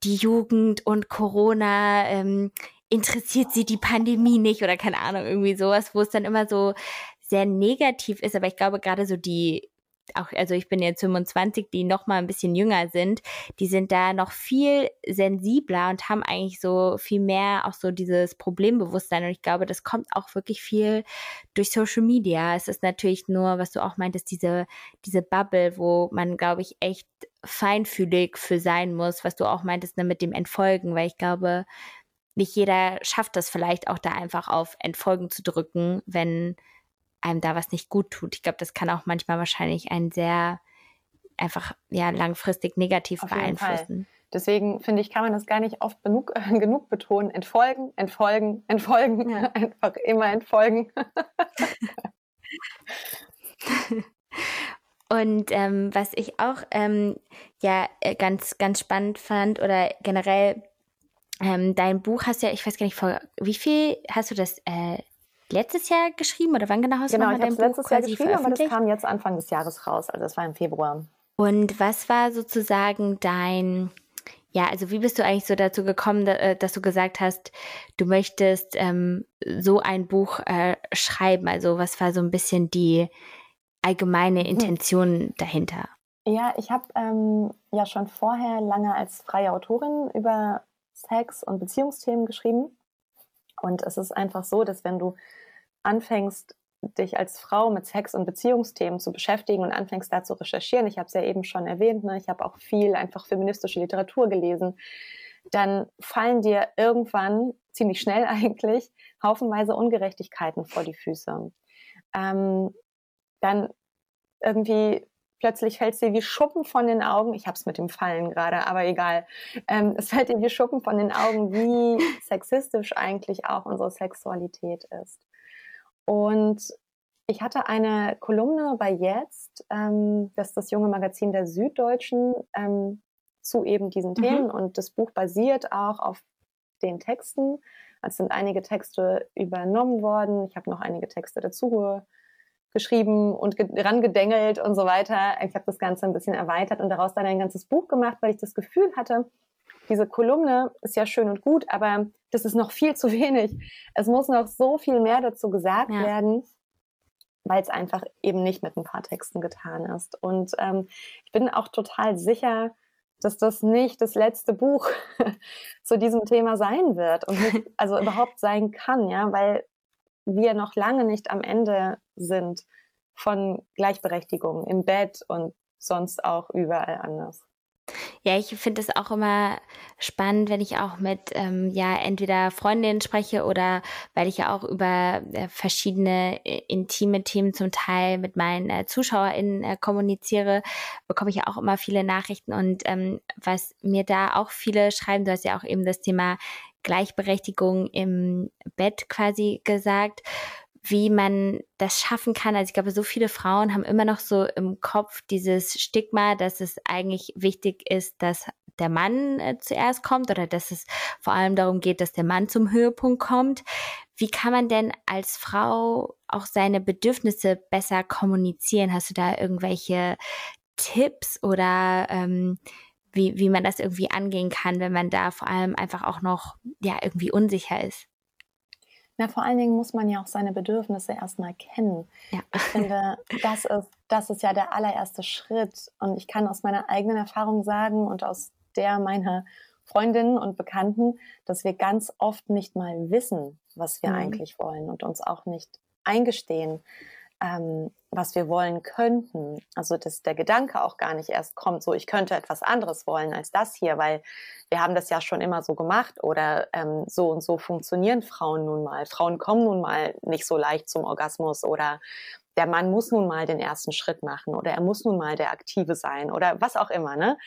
die Jugend und Corona, ähm, interessiert sie die Pandemie nicht oder keine Ahnung, irgendwie sowas, wo es dann immer so sehr negativ ist. Aber ich glaube, gerade so die auch, also ich bin jetzt 25, die noch mal ein bisschen jünger sind, die sind da noch viel sensibler und haben eigentlich so viel mehr auch so dieses Problembewusstsein. Und ich glaube, das kommt auch wirklich viel durch Social Media. Es ist natürlich nur, was du auch meintest, diese, diese Bubble, wo man, glaube ich, echt feinfühlig für sein muss, was du auch meintest, ne, mit dem Entfolgen, weil ich glaube, nicht jeder schafft das vielleicht auch da einfach auf Entfolgen zu drücken, wenn einem da was nicht gut tut. Ich glaube, das kann auch manchmal wahrscheinlich einen sehr einfach ja langfristig negativ Auf beeinflussen. Deswegen finde ich, kann man das gar nicht oft genug, äh, genug betonen. Entfolgen, entfolgen, entfolgen, ja. einfach immer entfolgen. Und ähm, was ich auch ähm, ja äh, ganz ganz spannend fand oder generell ähm, dein Buch hast ja, ich weiß gar nicht vor wie viel hast du das äh, letztes Jahr geschrieben oder wann genau hast genau, du dein Buch letztes Jahr geschrieben, aber das kam jetzt Anfang des Jahres raus, also das war im Februar. Und was war sozusagen dein, ja, also wie bist du eigentlich so dazu gekommen, äh, dass du gesagt hast, du möchtest ähm, so ein Buch äh, schreiben? Also was war so ein bisschen die allgemeine hm. Intention hm. dahinter? Ja, ich habe ähm, ja schon vorher lange als freie Autorin über Sex und Beziehungsthemen geschrieben. Und es ist einfach so, dass wenn du anfängst, dich als Frau mit Sex- und Beziehungsthemen zu beschäftigen und anfängst da zu recherchieren, ich habe es ja eben schon erwähnt, ne, ich habe auch viel einfach feministische Literatur gelesen, dann fallen dir irgendwann, ziemlich schnell eigentlich, haufenweise Ungerechtigkeiten vor die Füße. Ähm, dann irgendwie plötzlich fällt es dir wie Schuppen von den Augen. Ich habe es mit dem Fallen gerade, aber egal. Ähm, es fällt dir wie Schuppen von den Augen, wie sexistisch eigentlich auch unsere Sexualität ist. Und ich hatte eine Kolumne bei Jetzt, ähm, das ist das junge Magazin der Süddeutschen, ähm, zu eben diesen mhm. Themen. Und das Buch basiert auch auf den Texten. Es sind einige Texte übernommen worden. Ich habe noch einige Texte dazu geschrieben und rangedengelt und so weiter. Ich habe das Ganze ein bisschen erweitert und daraus dann ein ganzes Buch gemacht, weil ich das Gefühl hatte, diese Kolumne ist ja schön und gut, aber das ist noch viel zu wenig. Es muss noch so viel mehr dazu gesagt ja. werden, weil es einfach eben nicht mit ein paar Texten getan ist. Und ähm, ich bin auch total sicher, dass das nicht das letzte Buch zu diesem Thema sein wird und nicht, also überhaupt sein kann, ja, weil wir noch lange nicht am Ende sind von Gleichberechtigung im Bett und sonst auch überall anders. Ja, ich finde es auch immer spannend, wenn ich auch mit ähm, ja entweder Freundinnen spreche oder weil ich ja auch über äh, verschiedene äh, intime Themen zum Teil mit meinen äh, ZuschauerInnen äh, kommuniziere, bekomme ich ja auch immer viele Nachrichten. Und ähm, was mir da auch viele schreiben, du hast ja auch eben das Thema Gleichberechtigung im Bett quasi gesagt, wie man das schaffen kann. Also ich glaube, so viele Frauen haben immer noch so im Kopf dieses Stigma, dass es eigentlich wichtig ist, dass der Mann äh, zuerst kommt oder dass es vor allem darum geht, dass der Mann zum Höhepunkt kommt. Wie kann man denn als Frau auch seine Bedürfnisse besser kommunizieren? Hast du da irgendwelche Tipps oder ähm, wie, wie man das irgendwie angehen kann, wenn man da vor allem einfach auch noch ja irgendwie unsicher ist. Na, vor allen Dingen muss man ja auch seine Bedürfnisse erstmal kennen. Ja. Ich finde, das ist, das ist ja der allererste Schritt. Und ich kann aus meiner eigenen Erfahrung sagen und aus der meiner Freundinnen und Bekannten, dass wir ganz oft nicht mal wissen, was wir mhm. eigentlich wollen und uns auch nicht eingestehen, ähm, was wir wollen könnten. Also dass der Gedanke auch gar nicht erst kommt, so ich könnte etwas anderes wollen als das hier, weil wir haben das ja schon immer so gemacht oder ähm, so und so funktionieren Frauen nun mal. Frauen kommen nun mal nicht so leicht zum Orgasmus oder der Mann muss nun mal den ersten Schritt machen oder er muss nun mal der Aktive sein oder was auch immer. Ne?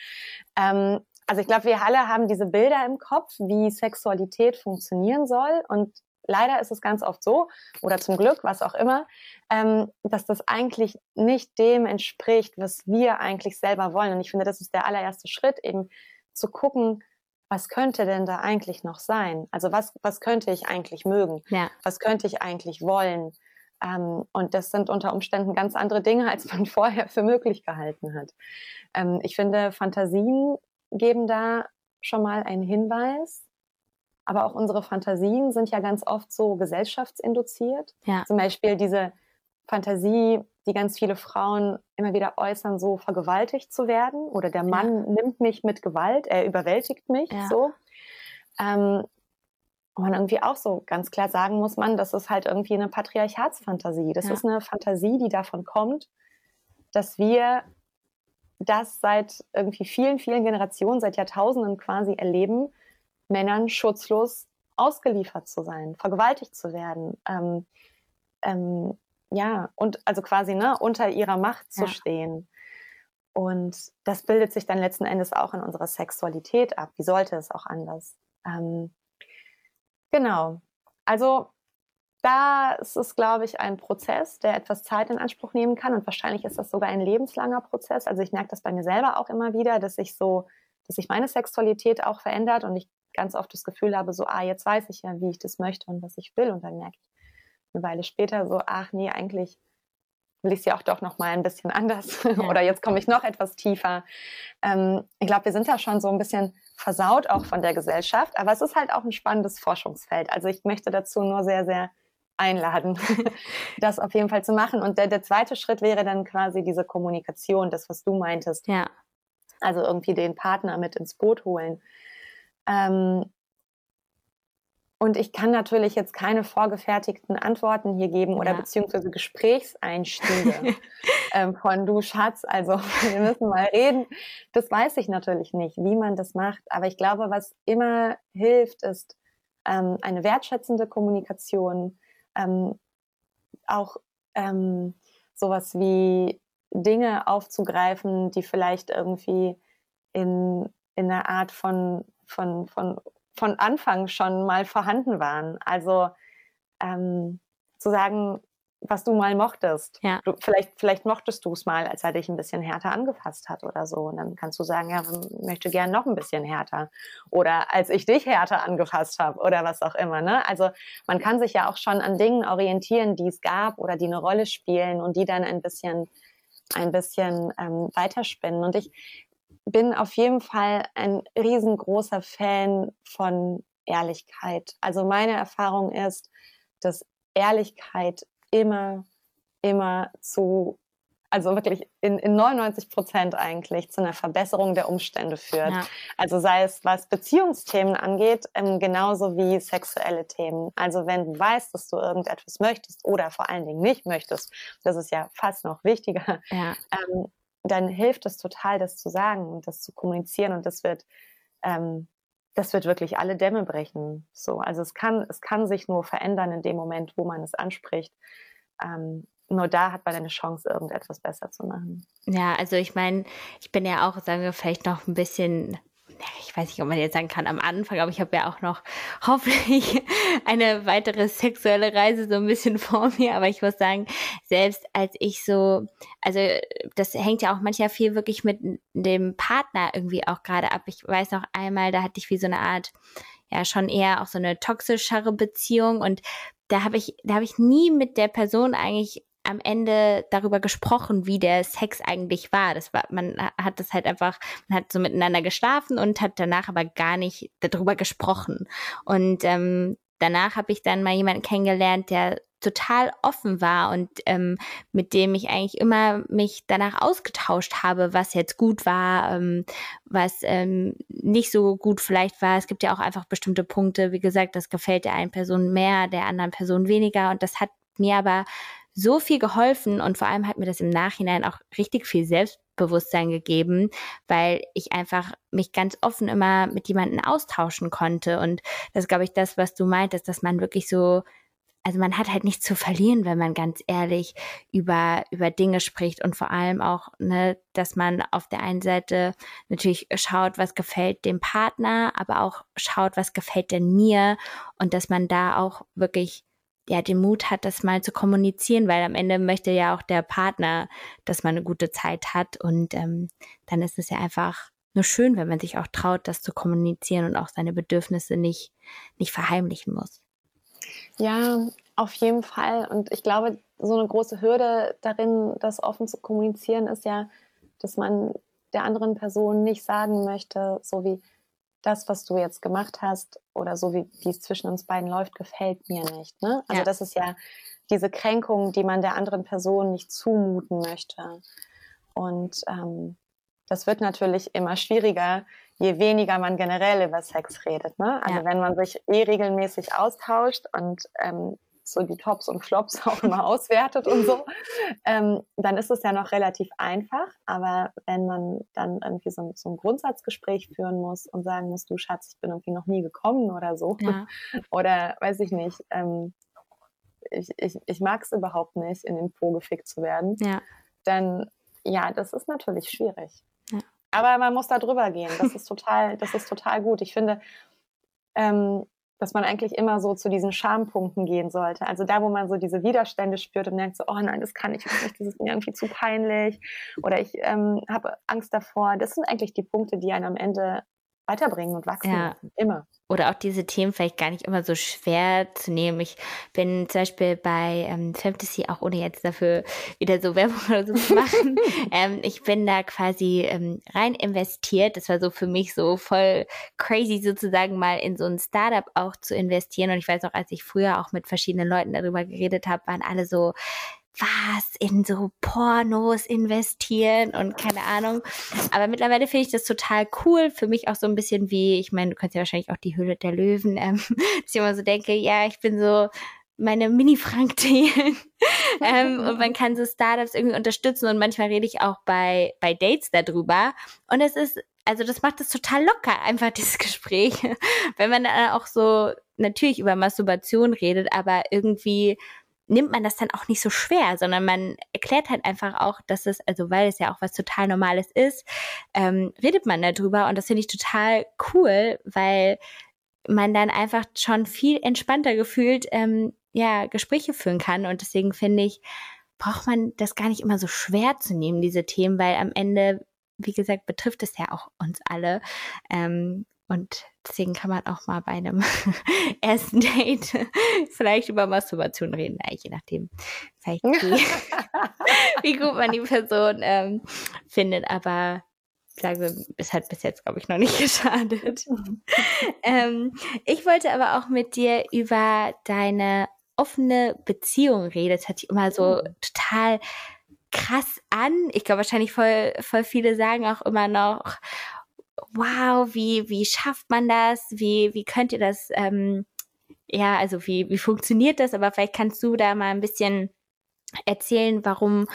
Ähm, also ich glaube, wir alle haben diese Bilder im Kopf, wie Sexualität funktionieren soll und leider ist es ganz oft so, oder zum Glück, was auch immer, ähm, dass das eigentlich nicht dem entspricht, was wir eigentlich selber wollen. Und ich finde, das ist der allererste Schritt, eben zu gucken, was könnte denn da eigentlich noch sein? Also was, was könnte ich eigentlich mögen? Ja. Was könnte ich eigentlich wollen? Ähm, und das sind unter Umständen ganz andere Dinge, als man vorher für möglich gehalten hat. Ähm, ich finde, Fantasien geben da schon mal einen Hinweis. Aber auch unsere Fantasien sind ja ganz oft so gesellschaftsinduziert. Ja. Zum Beispiel diese Fantasie, die ganz viele Frauen immer wieder äußern, so vergewaltigt zu werden oder der Mann ja. nimmt mich mit Gewalt, er überwältigt mich ja. so. Ähm, und man irgendwie auch so ganz klar sagen muss man, das ist halt irgendwie eine Patriarchatsfantasie. Das ja. ist eine Fantasie, die davon kommt, dass wir das seit irgendwie vielen, vielen Generationen, seit Jahrtausenden quasi erleben, Männern schutzlos ausgeliefert zu sein, vergewaltigt zu werden. Ähm, ähm, ja, und also quasi ne, unter ihrer Macht zu ja. stehen. Und das bildet sich dann letzten Endes auch in unserer Sexualität ab. Wie sollte es auch anders? Ähm, genau. Also da ist es, glaube ich, ein Prozess, der etwas Zeit in Anspruch nehmen kann. Und wahrscheinlich ist das sogar ein lebenslanger Prozess. Also ich merke das bei mir selber auch immer wieder, dass ich so, dass sich meine Sexualität auch verändert und ich ganz oft das Gefühl habe, so, ah, jetzt weiß ich ja, wie ich das möchte und was ich will. Und dann merke ich eine Weile später so, ach nee, eigentlich will ich es ja auch doch noch mal ein bisschen anders ja. oder jetzt komme ich noch etwas tiefer. Ähm, ich glaube, wir sind da schon so ein bisschen versaut auch von der Gesellschaft, aber es ist halt auch ein spannendes Forschungsfeld. Also ich möchte dazu nur sehr, sehr einladen, das auf jeden Fall zu machen. Und der, der zweite Schritt wäre dann quasi diese Kommunikation, das, was du meintest. Ja. Also irgendwie den Partner mit ins Boot holen. Ähm, und ich kann natürlich jetzt keine vorgefertigten Antworten hier geben oder ja. beziehungsweise Gesprächseinstiege ähm, von du Schatz, also wir müssen mal reden. Das weiß ich natürlich nicht, wie man das macht. Aber ich glaube, was immer hilft, ist ähm, eine wertschätzende Kommunikation, ähm, auch ähm, sowas wie Dinge aufzugreifen, die vielleicht irgendwie in, in einer Art von, von, von, von Anfang schon mal vorhanden waren. Also ähm, zu sagen, was du mal mochtest. Ja. Du, vielleicht, vielleicht mochtest du es mal, als er dich ein bisschen härter angefasst hat oder so. Und dann kannst du sagen, ja, ich möchte gern noch ein bisschen härter. Oder als ich dich härter angefasst habe oder was auch immer. Ne? Also man kann sich ja auch schon an Dingen orientieren, die es gab oder die eine Rolle spielen und die dann ein bisschen, ein bisschen ähm, weiterspinnen. Und ich bin auf jeden Fall ein riesengroßer Fan von Ehrlichkeit. Also meine Erfahrung ist, dass Ehrlichkeit immer, immer zu, also wirklich in, in 99 Prozent eigentlich zu einer Verbesserung der Umstände führt. Ja. Also sei es, was Beziehungsthemen angeht, ähm, genauso wie sexuelle Themen. Also wenn du weißt, dass du irgendetwas möchtest oder vor allen Dingen nicht möchtest, das ist ja fast noch wichtiger, ja. ähm, dann hilft es total, das zu sagen und das zu kommunizieren und das wird ähm, das wird wirklich alle Dämme brechen. So, also es kann, es kann sich nur verändern in dem Moment, wo man es anspricht. Ähm, nur da hat man eine Chance, irgendetwas besser zu machen. Ja, also ich meine, ich bin ja auch, sagen wir, vielleicht noch ein bisschen ich weiß nicht, ob man jetzt sagen kann am Anfang, aber ich habe ja auch noch hoffentlich eine weitere sexuelle Reise so ein bisschen vor mir. Aber ich muss sagen, selbst als ich so, also das hängt ja auch manchmal viel wirklich mit dem Partner irgendwie auch gerade ab. Ich weiß noch einmal, da hatte ich wie so eine Art, ja, schon eher auch so eine toxischere Beziehung und da habe ich, da habe ich nie mit der Person eigentlich am Ende darüber gesprochen, wie der Sex eigentlich war. Das war, man hat das halt einfach, man hat so miteinander geschlafen und hat danach aber gar nicht darüber gesprochen. Und ähm, danach habe ich dann mal jemanden kennengelernt, der total offen war und ähm, mit dem ich eigentlich immer mich danach ausgetauscht habe, was jetzt gut war, ähm, was ähm, nicht so gut vielleicht war. Es gibt ja auch einfach bestimmte Punkte, wie gesagt, das gefällt der einen Person mehr, der anderen Person weniger und das hat mir aber so viel geholfen und vor allem hat mir das im Nachhinein auch richtig viel Selbstbewusstsein gegeben, weil ich einfach mich ganz offen immer mit jemandem austauschen konnte. Und das ist, glaube ich, das, was du meintest, dass man wirklich so also man hat halt nichts zu verlieren, wenn man ganz ehrlich über, über Dinge spricht und vor allem auch, ne, dass man auf der einen Seite natürlich schaut, was gefällt dem Partner, aber auch schaut, was gefällt denn mir und dass man da auch wirklich ja den Mut hat, das mal zu kommunizieren, weil am Ende möchte ja auch der Partner, dass man eine gute Zeit hat und ähm, dann ist es ja einfach nur schön, wenn man sich auch traut, das zu kommunizieren und auch seine Bedürfnisse nicht nicht verheimlichen muss. Ja, auf jeden Fall. Und ich glaube, so eine große Hürde darin, das offen zu kommunizieren, ist ja, dass man der anderen Person nicht sagen möchte, so wie das, was du jetzt gemacht hast oder so wie, wie es zwischen uns beiden läuft, gefällt mir nicht. Ne? Also ja. das ist ja diese Kränkung, die man der anderen Person nicht zumuten möchte. Und ähm, das wird natürlich immer schwieriger, je weniger man generell über Sex redet. Ne? Also ja. wenn man sich eh regelmäßig austauscht und ähm, so die Tops und Flops auch immer auswertet und so, ähm, dann ist es ja noch relativ einfach. Aber wenn man dann irgendwie so, so, ein Grundsatzgespräch führen muss und sagen muss, du Schatz, ich bin irgendwie noch nie gekommen oder so, ja. oder weiß ich nicht, ähm, ich, ich, ich mag es überhaupt nicht, in den Po gefickt zu werden, ja. dann ja, das ist natürlich schwierig. Ja. Aber man muss da drüber gehen. Das ist total, das ist total gut. Ich finde, ähm, dass man eigentlich immer so zu diesen Schampunkten gehen sollte. Also da, wo man so diese Widerstände spürt und denkt so, oh nein, das kann ich nicht, das ist mir irgendwie zu peinlich oder ich ähm, habe Angst davor. Das sind eigentlich die Punkte, die einen am Ende weiterbringen und wachsen ja. Immer. Oder auch diese Themen vielleicht gar nicht immer so schwer zu nehmen. Ich bin zum Beispiel bei ähm, Fantasy, auch ohne jetzt dafür wieder so Werbung oder so zu machen, ähm, ich bin da quasi ähm, rein investiert. Das war so für mich so voll crazy sozusagen mal in so ein Startup auch zu investieren. Und ich weiß auch, als ich früher auch mit verschiedenen Leuten darüber geredet habe, waren alle so, was in so Pornos investieren und keine Ahnung. Aber mittlerweile finde ich das total cool. Für mich auch so ein bisschen wie, ich meine, du kannst ja wahrscheinlich auch die Hülle der Löwen, ähm, dass ich immer so denke, ja, ich bin so meine Mini-Frank ähm, und man kann so Startups irgendwie unterstützen und manchmal rede ich auch bei, bei Dates darüber. Und es ist, also das macht es total locker, einfach dieses Gespräch. Wenn man dann auch so natürlich über Masturbation redet, aber irgendwie nimmt man das dann auch nicht so schwer, sondern man erklärt halt einfach auch, dass es, also weil es ja auch was total Normales ist, ähm, redet man darüber und das finde ich total cool, weil man dann einfach schon viel entspannter gefühlt ähm, ja Gespräche führen kann. Und deswegen finde ich braucht man das gar nicht immer so schwer zu nehmen diese Themen, weil am Ende wie gesagt betrifft es ja auch uns alle ähm, und deswegen kann man auch mal bei einem ersten Date vielleicht über Masturbation reden, ja, je nachdem, vielleicht wie, wie gut man die Person ähm, findet. Aber sage, es hat bis jetzt, glaube ich, noch nicht geschadet. ähm, ich wollte aber auch mit dir über deine offene Beziehung reden. Das hört sich immer so oh. total krass an. Ich glaube, wahrscheinlich voll, voll viele sagen auch immer noch, wow, wie, wie schafft man das? Wie, wie könnt ihr das, ähm, ja, also wie, wie funktioniert das? Aber vielleicht kannst du da mal ein bisschen erzählen, warum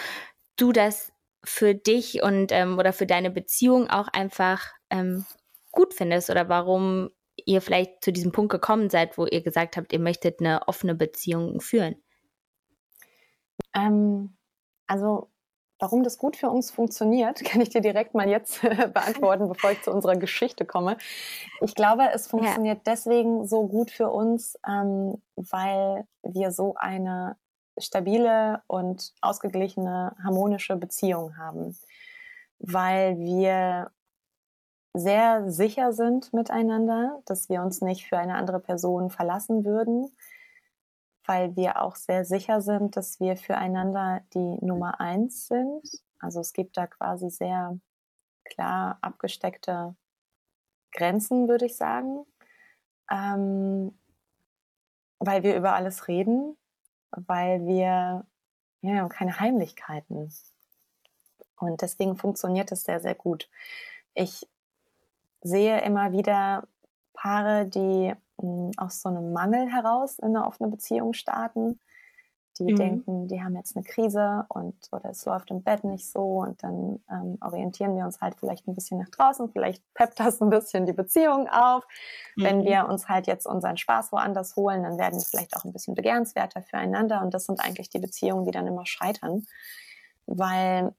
du das für dich und ähm, oder für deine Beziehung auch einfach ähm, gut findest oder warum ihr vielleicht zu diesem Punkt gekommen seid, wo ihr gesagt habt, ihr möchtet eine offene Beziehung führen. Ähm, also Warum das gut für uns funktioniert, kann ich dir direkt mal jetzt beantworten, bevor ich zu unserer Geschichte komme. Ich glaube, es funktioniert ja. deswegen so gut für uns, ähm, weil wir so eine stabile und ausgeglichene, harmonische Beziehung haben. Weil wir sehr sicher sind miteinander, dass wir uns nicht für eine andere Person verlassen würden weil wir auch sehr sicher sind, dass wir füreinander die Nummer eins sind. Also es gibt da quasi sehr klar abgesteckte Grenzen, würde ich sagen, ähm, weil wir über alles reden, weil wir ja, haben keine Heimlichkeiten. Und deswegen funktioniert es sehr, sehr gut. Ich sehe immer wieder Paare, die aus so einem Mangel heraus in eine offene Beziehung starten. Die mhm. denken, die haben jetzt eine Krise und oder es läuft im Bett nicht so und dann ähm, orientieren wir uns halt vielleicht ein bisschen nach draußen, vielleicht peppt das ein bisschen die Beziehung auf. Mhm. Wenn wir uns halt jetzt unseren Spaß woanders holen, dann werden wir vielleicht auch ein bisschen begehrenswerter füreinander und das sind eigentlich die Beziehungen, die dann immer scheitern, weil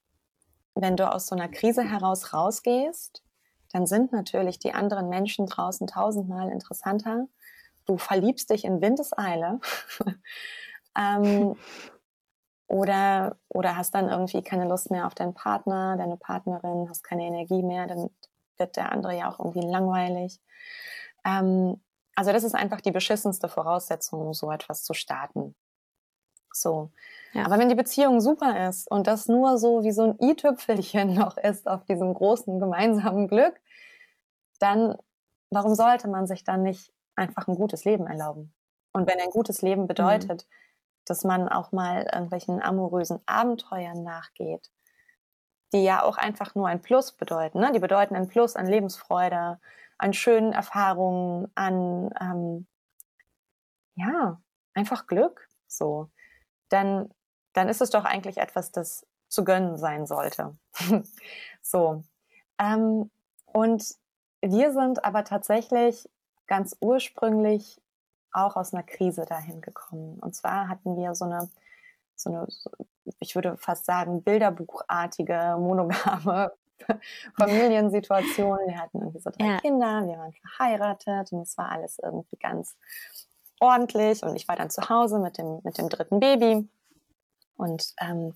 wenn du aus so einer Krise heraus rausgehst, dann sind natürlich die anderen Menschen draußen tausendmal interessanter. Du verliebst dich in Windeseile. ähm, oder, oder hast dann irgendwie keine Lust mehr auf deinen Partner, deine Partnerin, hast keine Energie mehr, dann wird der andere ja auch irgendwie langweilig. Ähm, also das ist einfach die beschissenste Voraussetzung, um so etwas zu starten. So. Ja. Aber wenn die Beziehung super ist und das nur so wie so ein i-Tüpfelchen noch ist auf diesem großen gemeinsamen Glück, dann warum sollte man sich dann nicht einfach ein gutes Leben erlauben? Und wenn ein gutes Leben mhm. bedeutet, mhm. dass man auch mal irgendwelchen amorösen Abenteuern nachgeht, die ja auch einfach nur ein Plus bedeuten. Ne? Die bedeuten ein Plus an Lebensfreude, an schönen Erfahrungen, an ähm, ja, einfach Glück. So. Dann, dann ist es doch eigentlich etwas, das zu gönnen sein sollte. so. Ähm, und wir sind aber tatsächlich ganz ursprünglich auch aus einer Krise dahin gekommen. Und zwar hatten wir so eine, so eine, ich würde fast sagen, bilderbuchartige, monogame Familiensituation. Wir hatten irgendwie so drei ja. Kinder, wir waren verheiratet und es war alles irgendwie ganz ordentlich. Und ich war dann zu Hause mit dem, mit dem dritten Baby. Und, ähm,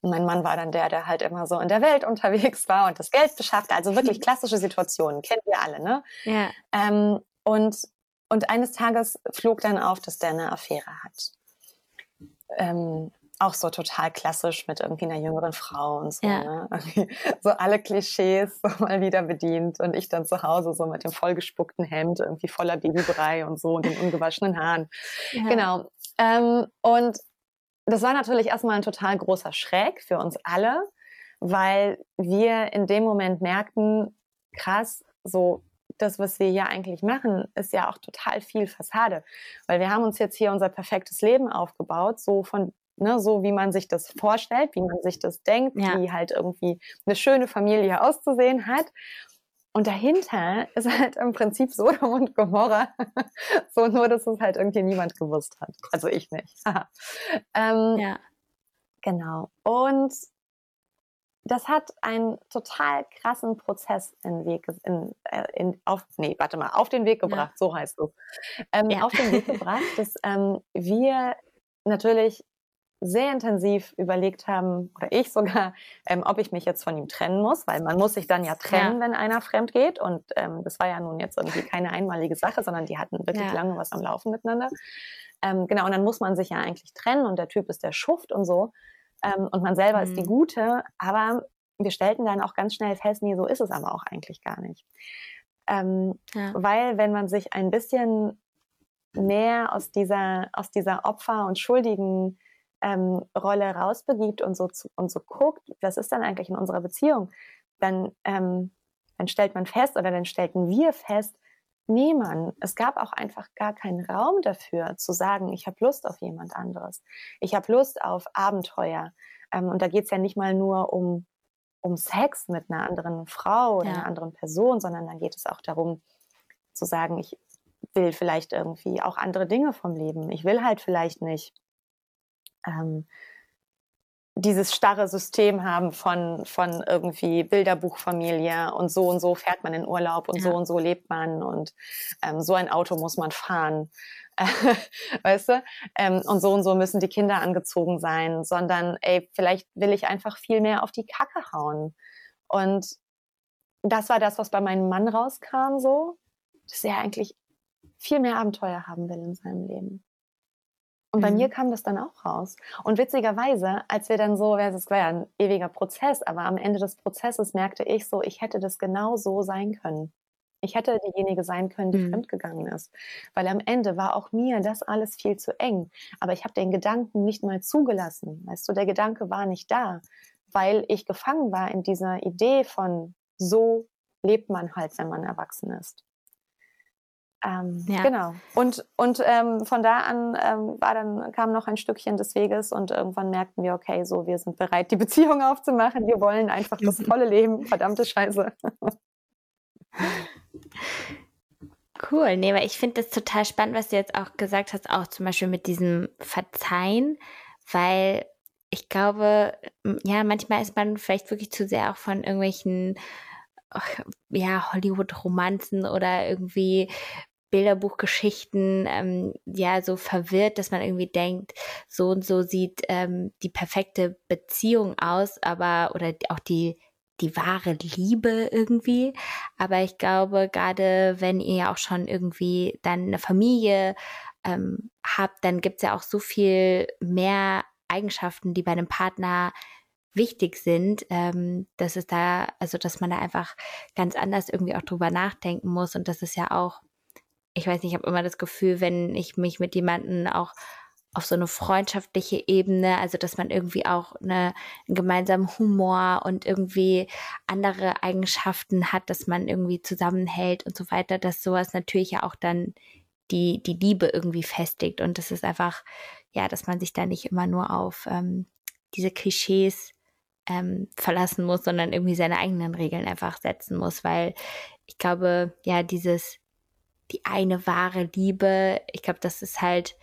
und mein Mann war dann der, der halt immer so in der Welt unterwegs war und das Geld beschaffte. Also wirklich klassische Situationen, kennen wir alle, ne? Ja. Ähm, und, und eines Tages flog dann auf, dass der eine Affäre hat. Ähm, auch so total klassisch mit irgendwie einer jüngeren Frau und so. Ja. Ne? So alle Klischees so mal wieder bedient und ich dann zu Hause so mit dem vollgespuckten Hemd, irgendwie voller Babybrei und so und den ungewaschenen Haaren. Ja. Genau. Ähm, und das war natürlich erstmal ein total großer Schreck für uns alle, weil wir in dem Moment merkten, krass, so das, was wir hier eigentlich machen, ist ja auch total viel Fassade. Weil wir haben uns jetzt hier unser perfektes Leben aufgebaut, so von ne, so wie man sich das vorstellt, wie man sich das denkt, ja. wie halt irgendwie eine schöne Familie auszusehen hat. Und dahinter ist halt im Prinzip Sodom und Gomorra. so nur, dass es halt irgendwie niemand gewusst hat. Also ich nicht. ähm, ja. Genau. Und das hat einen total krassen Prozess in Weg, in, äh, in, auf, nee, warte mal, auf den Weg gebracht, ja. so heißt es. Ähm, ja. Auf den Weg gebracht, dass ähm, wir natürlich sehr intensiv überlegt haben, oder ich sogar, ähm, ob ich mich jetzt von ihm trennen muss, weil man muss sich dann ja trennen, ja. wenn einer fremd geht. Und ähm, das war ja nun jetzt irgendwie keine einmalige Sache, sondern die hatten wirklich ja. lange was am Laufen miteinander. Ähm, genau, und dann muss man sich ja eigentlich trennen und der Typ ist der Schuft und so. Ähm, und man selber mhm. ist die mhm. Gute, aber wir stellten dann auch ganz schnell fest, nee, so ist es aber auch eigentlich gar nicht. Ähm, ja. Weil wenn man sich ein bisschen mehr aus dieser, aus dieser Opfer- und Schuldigen ähm, Rolle rausbegibt und so, zu, und so guckt, was ist dann eigentlich in unserer Beziehung, dann, ähm, dann stellt man fest oder dann stellten wir fest, nee, Mann, es gab auch einfach gar keinen Raum dafür zu sagen, ich habe Lust auf jemand anderes. Ich habe Lust auf Abenteuer. Ähm, und da geht es ja nicht mal nur um, um Sex mit einer anderen Frau oder ja. einer anderen Person, sondern da geht es auch darum zu sagen, ich will vielleicht irgendwie auch andere Dinge vom Leben. Ich will halt vielleicht nicht ähm, dieses starre System haben von, von irgendwie Bilderbuchfamilie und so und so fährt man in Urlaub und ja. so und so lebt man und ähm, so ein Auto muss man fahren. weißt du? Ähm, und so und so müssen die Kinder angezogen sein, sondern ey, vielleicht will ich einfach viel mehr auf die Kacke hauen. Und das war das, was bei meinem Mann rauskam, so, dass er eigentlich viel mehr Abenteuer haben will in seinem Leben. Und bei mhm. mir kam das dann auch raus. Und witzigerweise, als wir dann so, es war ja ein ewiger Prozess, aber am Ende des Prozesses merkte ich so, ich hätte das genau so sein können. Ich hätte diejenige sein können, die mhm. fremdgegangen ist. Weil am Ende war auch mir das alles viel zu eng. Aber ich habe den Gedanken nicht mal zugelassen. Weißt du, der Gedanke war nicht da, weil ich gefangen war in dieser Idee von so lebt man halt, wenn man erwachsen ist. Ähm, ja. Genau. Und, und ähm, von da an ähm, war dann, kam noch ein Stückchen des Weges und irgendwann merkten wir, okay, so, wir sind bereit, die Beziehung aufzumachen. Wir wollen einfach das volle Leben. Verdammte Scheiße. Cool, nee, weil ich finde das total spannend, was du jetzt auch gesagt hast, auch zum Beispiel mit diesem Verzeihen, weil ich glaube, ja, manchmal ist man vielleicht wirklich zu sehr auch von irgendwelchen ja, Hollywood-Romanzen oder irgendwie Bilderbuchgeschichten ähm, ja so verwirrt, dass man irgendwie denkt, so und so sieht ähm, die perfekte Beziehung aus, aber oder auch die die wahre Liebe irgendwie. Aber ich glaube, gerade wenn ihr ja auch schon irgendwie dann eine Familie ähm, habt, dann gibt's ja auch so viel mehr Eigenschaften, die bei einem Partner wichtig sind, ähm, dass es da, also dass man da einfach ganz anders irgendwie auch drüber nachdenken muss. Und das ist ja auch, ich weiß nicht, ich habe immer das Gefühl, wenn ich mich mit jemandem auch auf so eine freundschaftliche Ebene, also dass man irgendwie auch eine, einen gemeinsamen Humor und irgendwie andere Eigenschaften hat, dass man irgendwie zusammenhält und so weiter, dass sowas natürlich ja auch dann die, die Liebe irgendwie festigt. Und das ist einfach, ja, dass man sich da nicht immer nur auf ähm, diese Klischees ähm, verlassen muss, sondern irgendwie seine eigenen Regeln einfach setzen muss, weil ich glaube, ja, dieses, die eine wahre Liebe, ich glaube, das ist halt,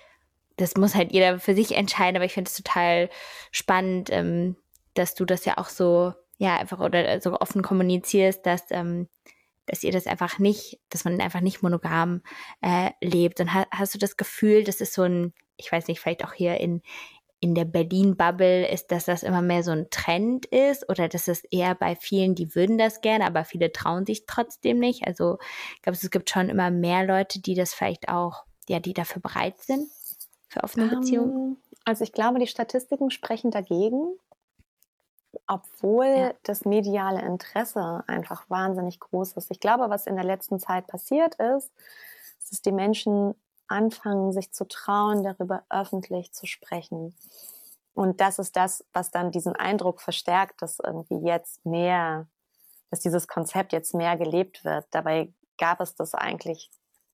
das muss halt jeder für sich entscheiden, aber ich finde es total spannend, ähm, dass du das ja auch so, ja, einfach oder so offen kommunizierst, dass, ähm, dass ihr das einfach nicht, dass man einfach nicht monogam äh, lebt. Und ha hast du das Gefühl, das ist so ein, ich weiß nicht, vielleicht auch hier in, in der Berlin-Bubble ist, dass das immer mehr so ein Trend ist oder dass es eher bei vielen, die würden das gerne, aber viele trauen sich trotzdem nicht. Also ich glaube, es gibt schon immer mehr Leute, die das vielleicht auch, ja, die dafür bereit sind für offene um, Beziehungen. Ähm, also ich glaube, die Statistiken sprechen dagegen, obwohl ja. das mediale Interesse einfach wahnsinnig groß ist. Ich glaube, was in der letzten Zeit passiert ist, ist, dass die Menschen anfangen, sich zu trauen, darüber öffentlich zu sprechen. Und das ist das, was dann diesen Eindruck verstärkt, dass irgendwie jetzt mehr, dass dieses Konzept jetzt mehr gelebt wird. Dabei gab es das eigentlich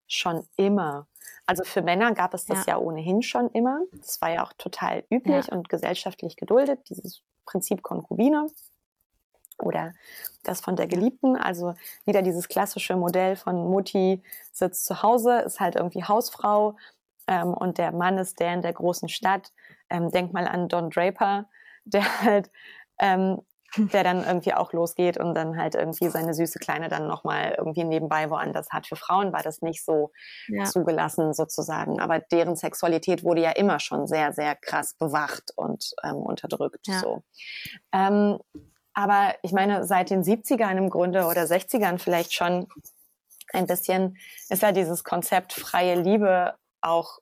schon immer. Also für Männer gab es das ja, ja ohnehin schon immer. Das war ja auch total üblich ja. und gesellschaftlich geduldet, dieses Prinzip Konkubine oder das von der Geliebten. Also wieder dieses klassische Modell von Mutti sitzt zu Hause, ist halt irgendwie Hausfrau ähm, und der Mann ist der in der großen Stadt. Ähm, denk mal an Don Draper, der halt ähm, der dann irgendwie auch losgeht und dann halt irgendwie seine süße Kleine dann nochmal irgendwie nebenbei woanders hat. Für Frauen war das nicht so ja. zugelassen sozusagen, aber deren Sexualität wurde ja immer schon sehr, sehr krass bewacht und ähm, unterdrückt. Ja. So. Aber ich meine, seit den 70ern im Grunde oder 60ern vielleicht schon ein bisschen ist ja dieses Konzept freie Liebe auch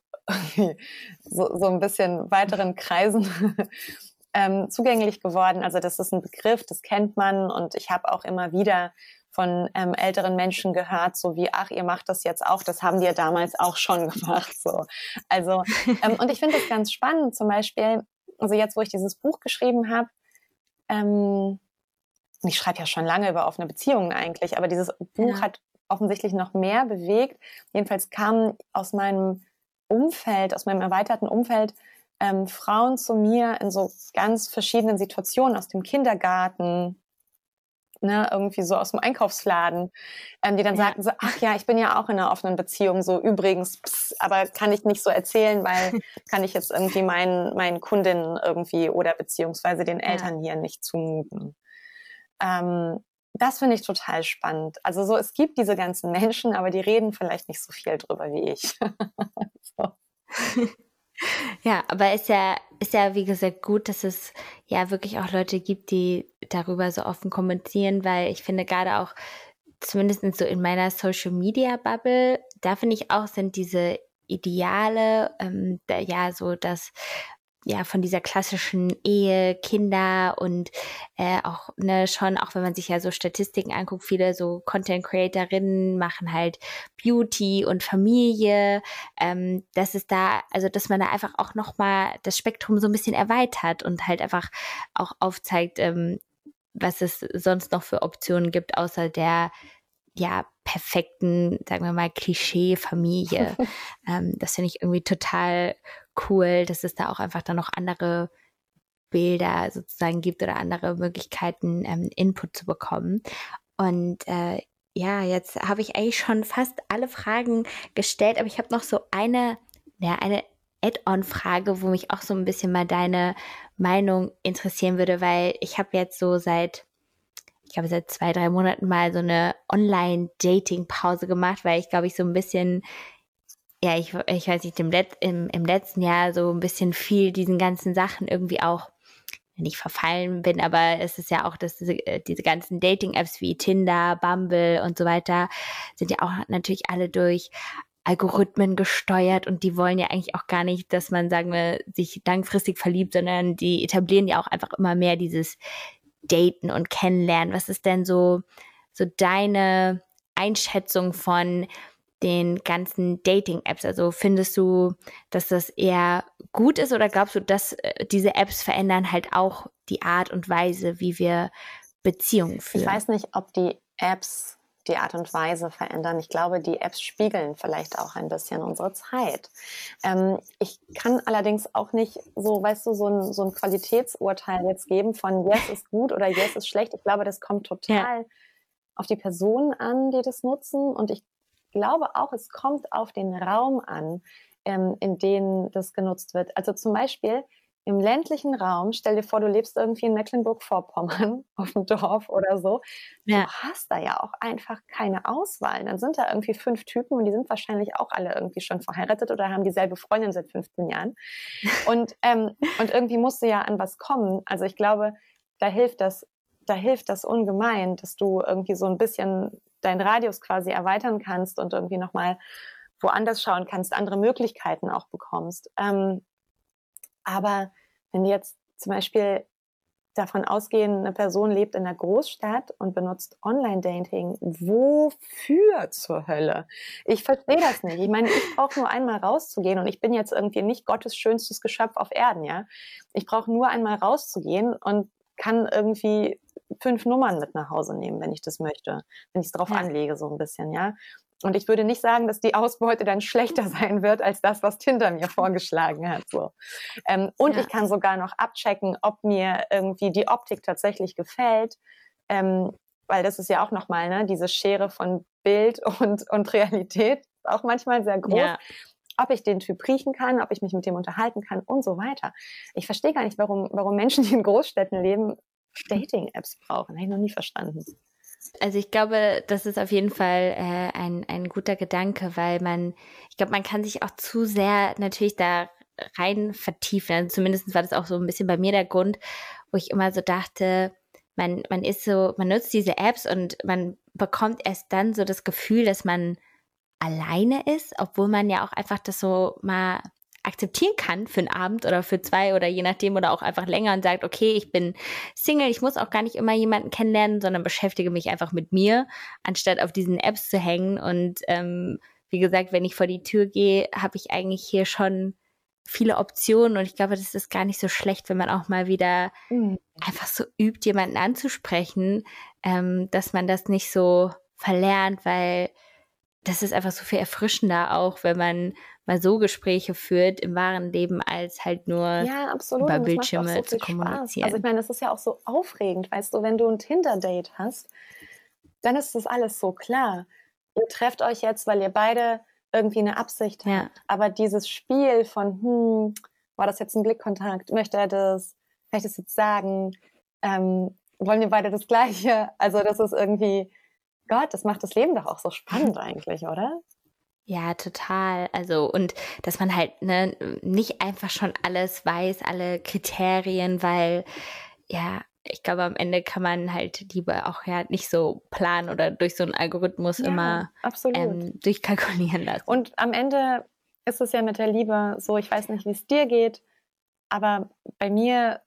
so, so ein bisschen weiteren Kreisen ähm, zugänglich geworden. Also das ist ein Begriff, das kennt man und ich habe auch immer wieder von ähm, älteren Menschen gehört, so wie, ach, ihr macht das jetzt auch, das haben ja damals auch schon gemacht. So. Also, ähm, und ich finde das ganz spannend, zum Beispiel, also jetzt, wo ich dieses Buch geschrieben habe, ähm, ich schreibe ja schon lange über offene Beziehungen eigentlich, aber dieses Buch ja. hat offensichtlich noch mehr bewegt. Jedenfalls kamen aus meinem Umfeld, aus meinem erweiterten Umfeld, ähm, Frauen zu mir in so ganz verschiedenen Situationen aus dem Kindergarten, ne, irgendwie so aus dem Einkaufsladen, ähm, die dann ja. sagten so, ach ja, ich bin ja auch in einer offenen Beziehung, so übrigens, pss, aber kann ich nicht so erzählen, weil kann ich jetzt irgendwie meinen, meinen Kundinnen irgendwie oder beziehungsweise den Eltern ja. hier nicht zumuten. Ähm, das finde ich total spannend. Also so, es gibt diese ganzen Menschen, aber die reden vielleicht nicht so viel drüber wie ich. so. Ja, aber ist ja, ist ja, wie gesagt, gut, dass es ja wirklich auch Leute gibt, die darüber so offen kommunizieren, weil ich finde gerade auch, zumindest so in meiner Social Media Bubble, da finde ich auch, sind diese Ideale, ähm, da, ja, so das ja von dieser klassischen Ehe, Kinder und äh, auch ne schon, auch wenn man sich ja so Statistiken anguckt, viele so Content Creatorinnen machen halt Beauty und Familie. Ähm, dass es da, also dass man da einfach auch noch mal das Spektrum so ein bisschen erweitert und halt einfach auch aufzeigt, ähm, was es sonst noch für Optionen gibt, außer der ja, perfekten, sagen wir mal, Klischee-Familie. ähm, das finde ich irgendwie total cool, dass es da auch einfach dann noch andere Bilder sozusagen gibt oder andere Möglichkeiten, ähm, Input zu bekommen. Und äh, ja, jetzt habe ich eigentlich schon fast alle Fragen gestellt, aber ich habe noch so eine, ja, eine Add-on-Frage, wo mich auch so ein bisschen mal deine Meinung interessieren würde, weil ich habe jetzt so seit ich habe seit zwei, drei Monaten mal so eine Online-Dating-Pause gemacht, weil ich glaube, ich so ein bisschen, ja, ich, ich weiß nicht, im, Let im, im letzten Jahr so ein bisschen viel diesen ganzen Sachen irgendwie auch nicht verfallen bin, aber es ist ja auch, dass diese, äh, diese ganzen Dating-Apps wie Tinder, Bumble und so weiter sind ja auch natürlich alle durch Algorithmen gesteuert und die wollen ja eigentlich auch gar nicht, dass man, sagen wir, sich langfristig verliebt, sondern die etablieren ja auch einfach immer mehr dieses Daten und Kennenlernen. Was ist denn so, so deine Einschätzung von den ganzen Dating-Apps? Also findest du, dass das eher gut ist oder glaubst du, dass äh, diese Apps verändern halt auch die Art und Weise, wie wir Beziehungen führen? Ich weiß nicht, ob die Apps die Art und Weise verändern. Ich glaube, die Apps spiegeln vielleicht auch ein bisschen unsere Zeit. Ähm, ich kann allerdings auch nicht so, weißt du, so ein, so ein Qualitätsurteil jetzt geben von Yes ist gut oder Yes ist schlecht. Ich glaube, das kommt total ja. auf die Personen an, die das nutzen. Und ich glaube auch, es kommt auf den Raum an, ähm, in dem das genutzt wird. Also zum Beispiel, im ländlichen Raum, stell dir vor, du lebst irgendwie in Mecklenburg-Vorpommern auf dem Dorf oder so, ja. du hast da ja auch einfach keine Auswahl. Dann sind da irgendwie fünf Typen und die sind wahrscheinlich auch alle irgendwie schon verheiratet oder haben dieselbe Freundin seit 15 Jahren. Und, ähm, und irgendwie musst du ja an was kommen. Also ich glaube, da hilft das, da hilft das ungemein, dass du irgendwie so ein bisschen deinen Radius quasi erweitern kannst und irgendwie nochmal woanders schauen kannst, andere Möglichkeiten auch bekommst. Ähm, aber wenn wir jetzt zum Beispiel davon ausgehen, eine Person lebt in einer Großstadt und benutzt Online-Dating, wofür zur Hölle? Ich verstehe das nicht. Ich meine, ich brauche nur einmal rauszugehen und ich bin jetzt irgendwie nicht Gottes schönstes Geschöpf auf Erden, ja. Ich brauche nur einmal rauszugehen und kann irgendwie fünf Nummern mit nach Hause nehmen, wenn ich das möchte, wenn ich es drauf ja. anlege, so ein bisschen, ja. Und ich würde nicht sagen, dass die Ausbeute dann schlechter sein wird als das, was Tinder mir vorgeschlagen hat. So. Ähm, und ja. ich kann sogar noch abchecken, ob mir irgendwie die Optik tatsächlich gefällt. Ähm, weil das ist ja auch nochmal, ne, diese Schere von Bild und, und Realität, auch manchmal sehr groß. Ja. Ob ich den Typ riechen kann, ob ich mich mit dem unterhalten kann und so weiter. Ich verstehe gar nicht, warum, warum Menschen, die in Großstädten leben, Dating-Apps brauchen. Habe ich noch nie verstanden. Also ich glaube, das ist auf jeden Fall äh, ein, ein guter Gedanke, weil man, ich glaube, man kann sich auch zu sehr natürlich da rein vertiefen. Also zumindest war das auch so ein bisschen bei mir der Grund, wo ich immer so dachte, man, man ist so, man nutzt diese Apps und man bekommt erst dann so das Gefühl, dass man alleine ist, obwohl man ja auch einfach das so mal akzeptieren kann für einen Abend oder für zwei oder je nachdem oder auch einfach länger und sagt, okay, ich bin Single, ich muss auch gar nicht immer jemanden kennenlernen, sondern beschäftige mich einfach mit mir, anstatt auf diesen Apps zu hängen. Und ähm, wie gesagt, wenn ich vor die Tür gehe, habe ich eigentlich hier schon viele Optionen und ich glaube, das ist gar nicht so schlecht, wenn man auch mal wieder mhm. einfach so übt, jemanden anzusprechen, ähm, dass man das nicht so verlernt, weil das ist einfach so viel erfrischender auch, wenn man mal so Gespräche führt im wahren Leben, als halt nur ja, über Bildschirme so zu kommunizieren. Spaß. Also ich meine, das ist ja auch so aufregend, weißt du, wenn du ein Tinder-Date hast, dann ist das alles so klar. Ihr trefft euch jetzt, weil ihr beide irgendwie eine Absicht ja. habt. Aber dieses Spiel von, hm, war das jetzt ein Blickkontakt? Möchte er das? Kann ich das jetzt sagen? Ähm, wollen wir beide das Gleiche? Also das ist irgendwie, Gott, das macht das Leben doch auch so spannend eigentlich, oder? Ja, total. Also, und dass man halt ne, nicht einfach schon alles weiß, alle Kriterien, weil ja, ich glaube, am Ende kann man halt lieber auch ja nicht so planen oder durch so einen Algorithmus ja, immer ähm, durchkalkulieren lassen. Und am Ende ist es ja mit der Liebe so, ich weiß nicht, wie es dir geht, aber bei mir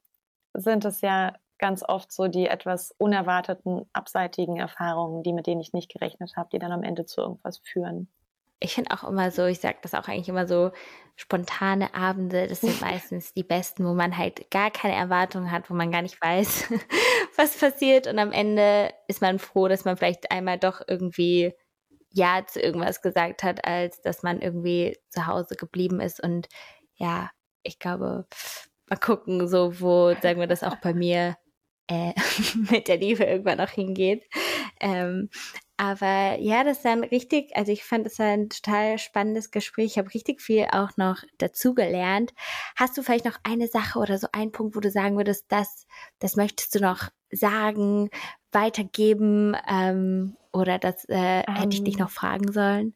sind es ja ganz oft so die etwas unerwarteten, abseitigen Erfahrungen, die mit denen ich nicht gerechnet habe, die dann am Ende zu irgendwas führen. Ich finde auch immer so, ich sage das auch eigentlich immer so, spontane Abende, das sind meistens die besten, wo man halt gar keine Erwartungen hat, wo man gar nicht weiß, was passiert. Und am Ende ist man froh, dass man vielleicht einmal doch irgendwie Ja zu irgendwas gesagt hat, als dass man irgendwie zu Hause geblieben ist. Und ja, ich glaube, mal gucken, so wo, sagen wir das auch bei mir, äh, mit der Liebe irgendwann noch hingeht. Ähm, aber ja, das ist dann richtig, also ich fand es ein total spannendes Gespräch. Ich habe richtig viel auch noch dazu gelernt. Hast du vielleicht noch eine Sache oder so einen Punkt, wo du sagen würdest, das, das möchtest du noch sagen, weitergeben ähm, oder das äh, ähm, hätte ich dich ähm. noch fragen sollen?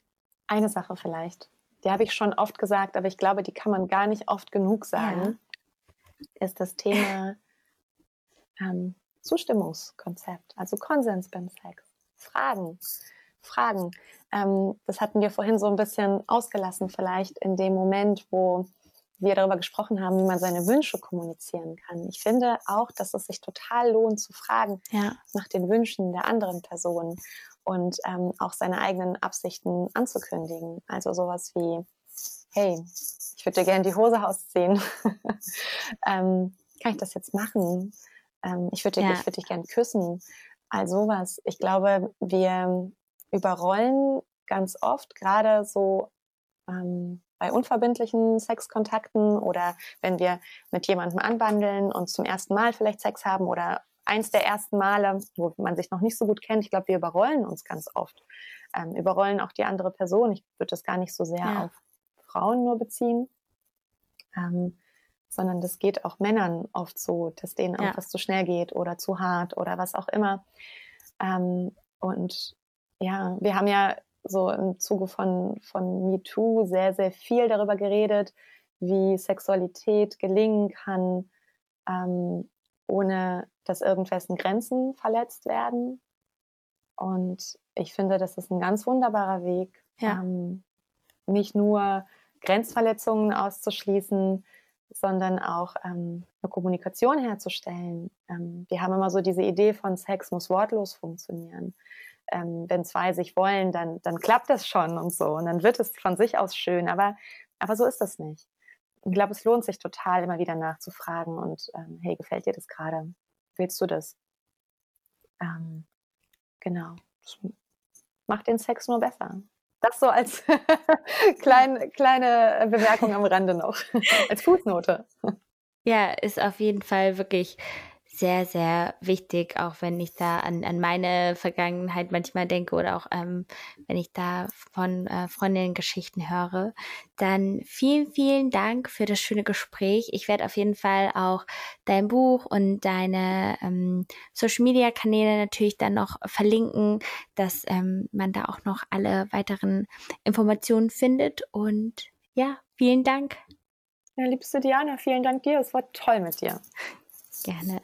Eine Sache vielleicht. Die habe ich schon oft gesagt, aber ich glaube, die kann man gar nicht oft genug sagen. Ja. Ist das Thema ähm, Zustimmungskonzept, also Konsens beim Sex. Fragen. fragen. Ähm, das hatten wir vorhin so ein bisschen ausgelassen, vielleicht in dem Moment, wo wir darüber gesprochen haben, wie man seine Wünsche kommunizieren kann. Ich finde auch, dass es sich total lohnt zu fragen ja. nach den Wünschen der anderen Person und ähm, auch seine eigenen Absichten anzukündigen. Also sowas wie, hey, ich würde dir gerne die Hose ausziehen. ähm, kann ich das jetzt machen? Ähm, ich würde ja. würd dich gerne küssen. All sowas. Ich glaube, wir überrollen ganz oft gerade so ähm, bei unverbindlichen Sexkontakten oder wenn wir mit jemandem anbandeln und zum ersten Mal vielleicht Sex haben oder eins der ersten Male, wo man sich noch nicht so gut kennt. Ich glaube, wir überrollen uns ganz oft. Ähm, überrollen auch die andere Person. Ich würde das gar nicht so sehr ja. auf Frauen nur beziehen, ähm, sondern das geht auch Männern oft so, dass denen ja. auch was zu schnell geht oder zu hart oder was auch immer. Ähm, und ja, wir haben ja so im Zuge von, von MeToo sehr, sehr viel darüber geredet, wie Sexualität gelingen kann, ähm, ohne dass irgendwessen Grenzen verletzt werden. Und ich finde, das ist ein ganz wunderbarer Weg, ja. ähm, nicht nur Grenzverletzungen auszuschließen, sondern auch ähm, eine Kommunikation herzustellen. Ähm, wir haben immer so diese Idee von Sex muss wortlos funktionieren. Ähm, wenn zwei sich wollen, dann, dann klappt das schon und so und dann wird es von sich aus schön. Aber, aber so ist das nicht. Ich glaube, es lohnt sich total, immer wieder nachzufragen und ähm, hey, gefällt dir das gerade? Willst du das? Ähm, genau. Das macht den Sex nur besser. Das so als klein, kleine Bemerkung am Rande noch, als Fußnote. Ja, ist auf jeden Fall wirklich sehr, sehr wichtig, auch wenn ich da an, an meine Vergangenheit manchmal denke oder auch ähm, wenn ich da von äh, Freundinnen Geschichten höre. Dann vielen, vielen Dank für das schöne Gespräch. Ich werde auf jeden Fall auch dein Buch und deine ähm, Social Media Kanäle natürlich dann noch verlinken, dass ähm, man da auch noch alle weiteren Informationen findet. Und ja, vielen Dank. Ja, liebste Diana, vielen Dank dir. Es war toll mit dir. Gerne.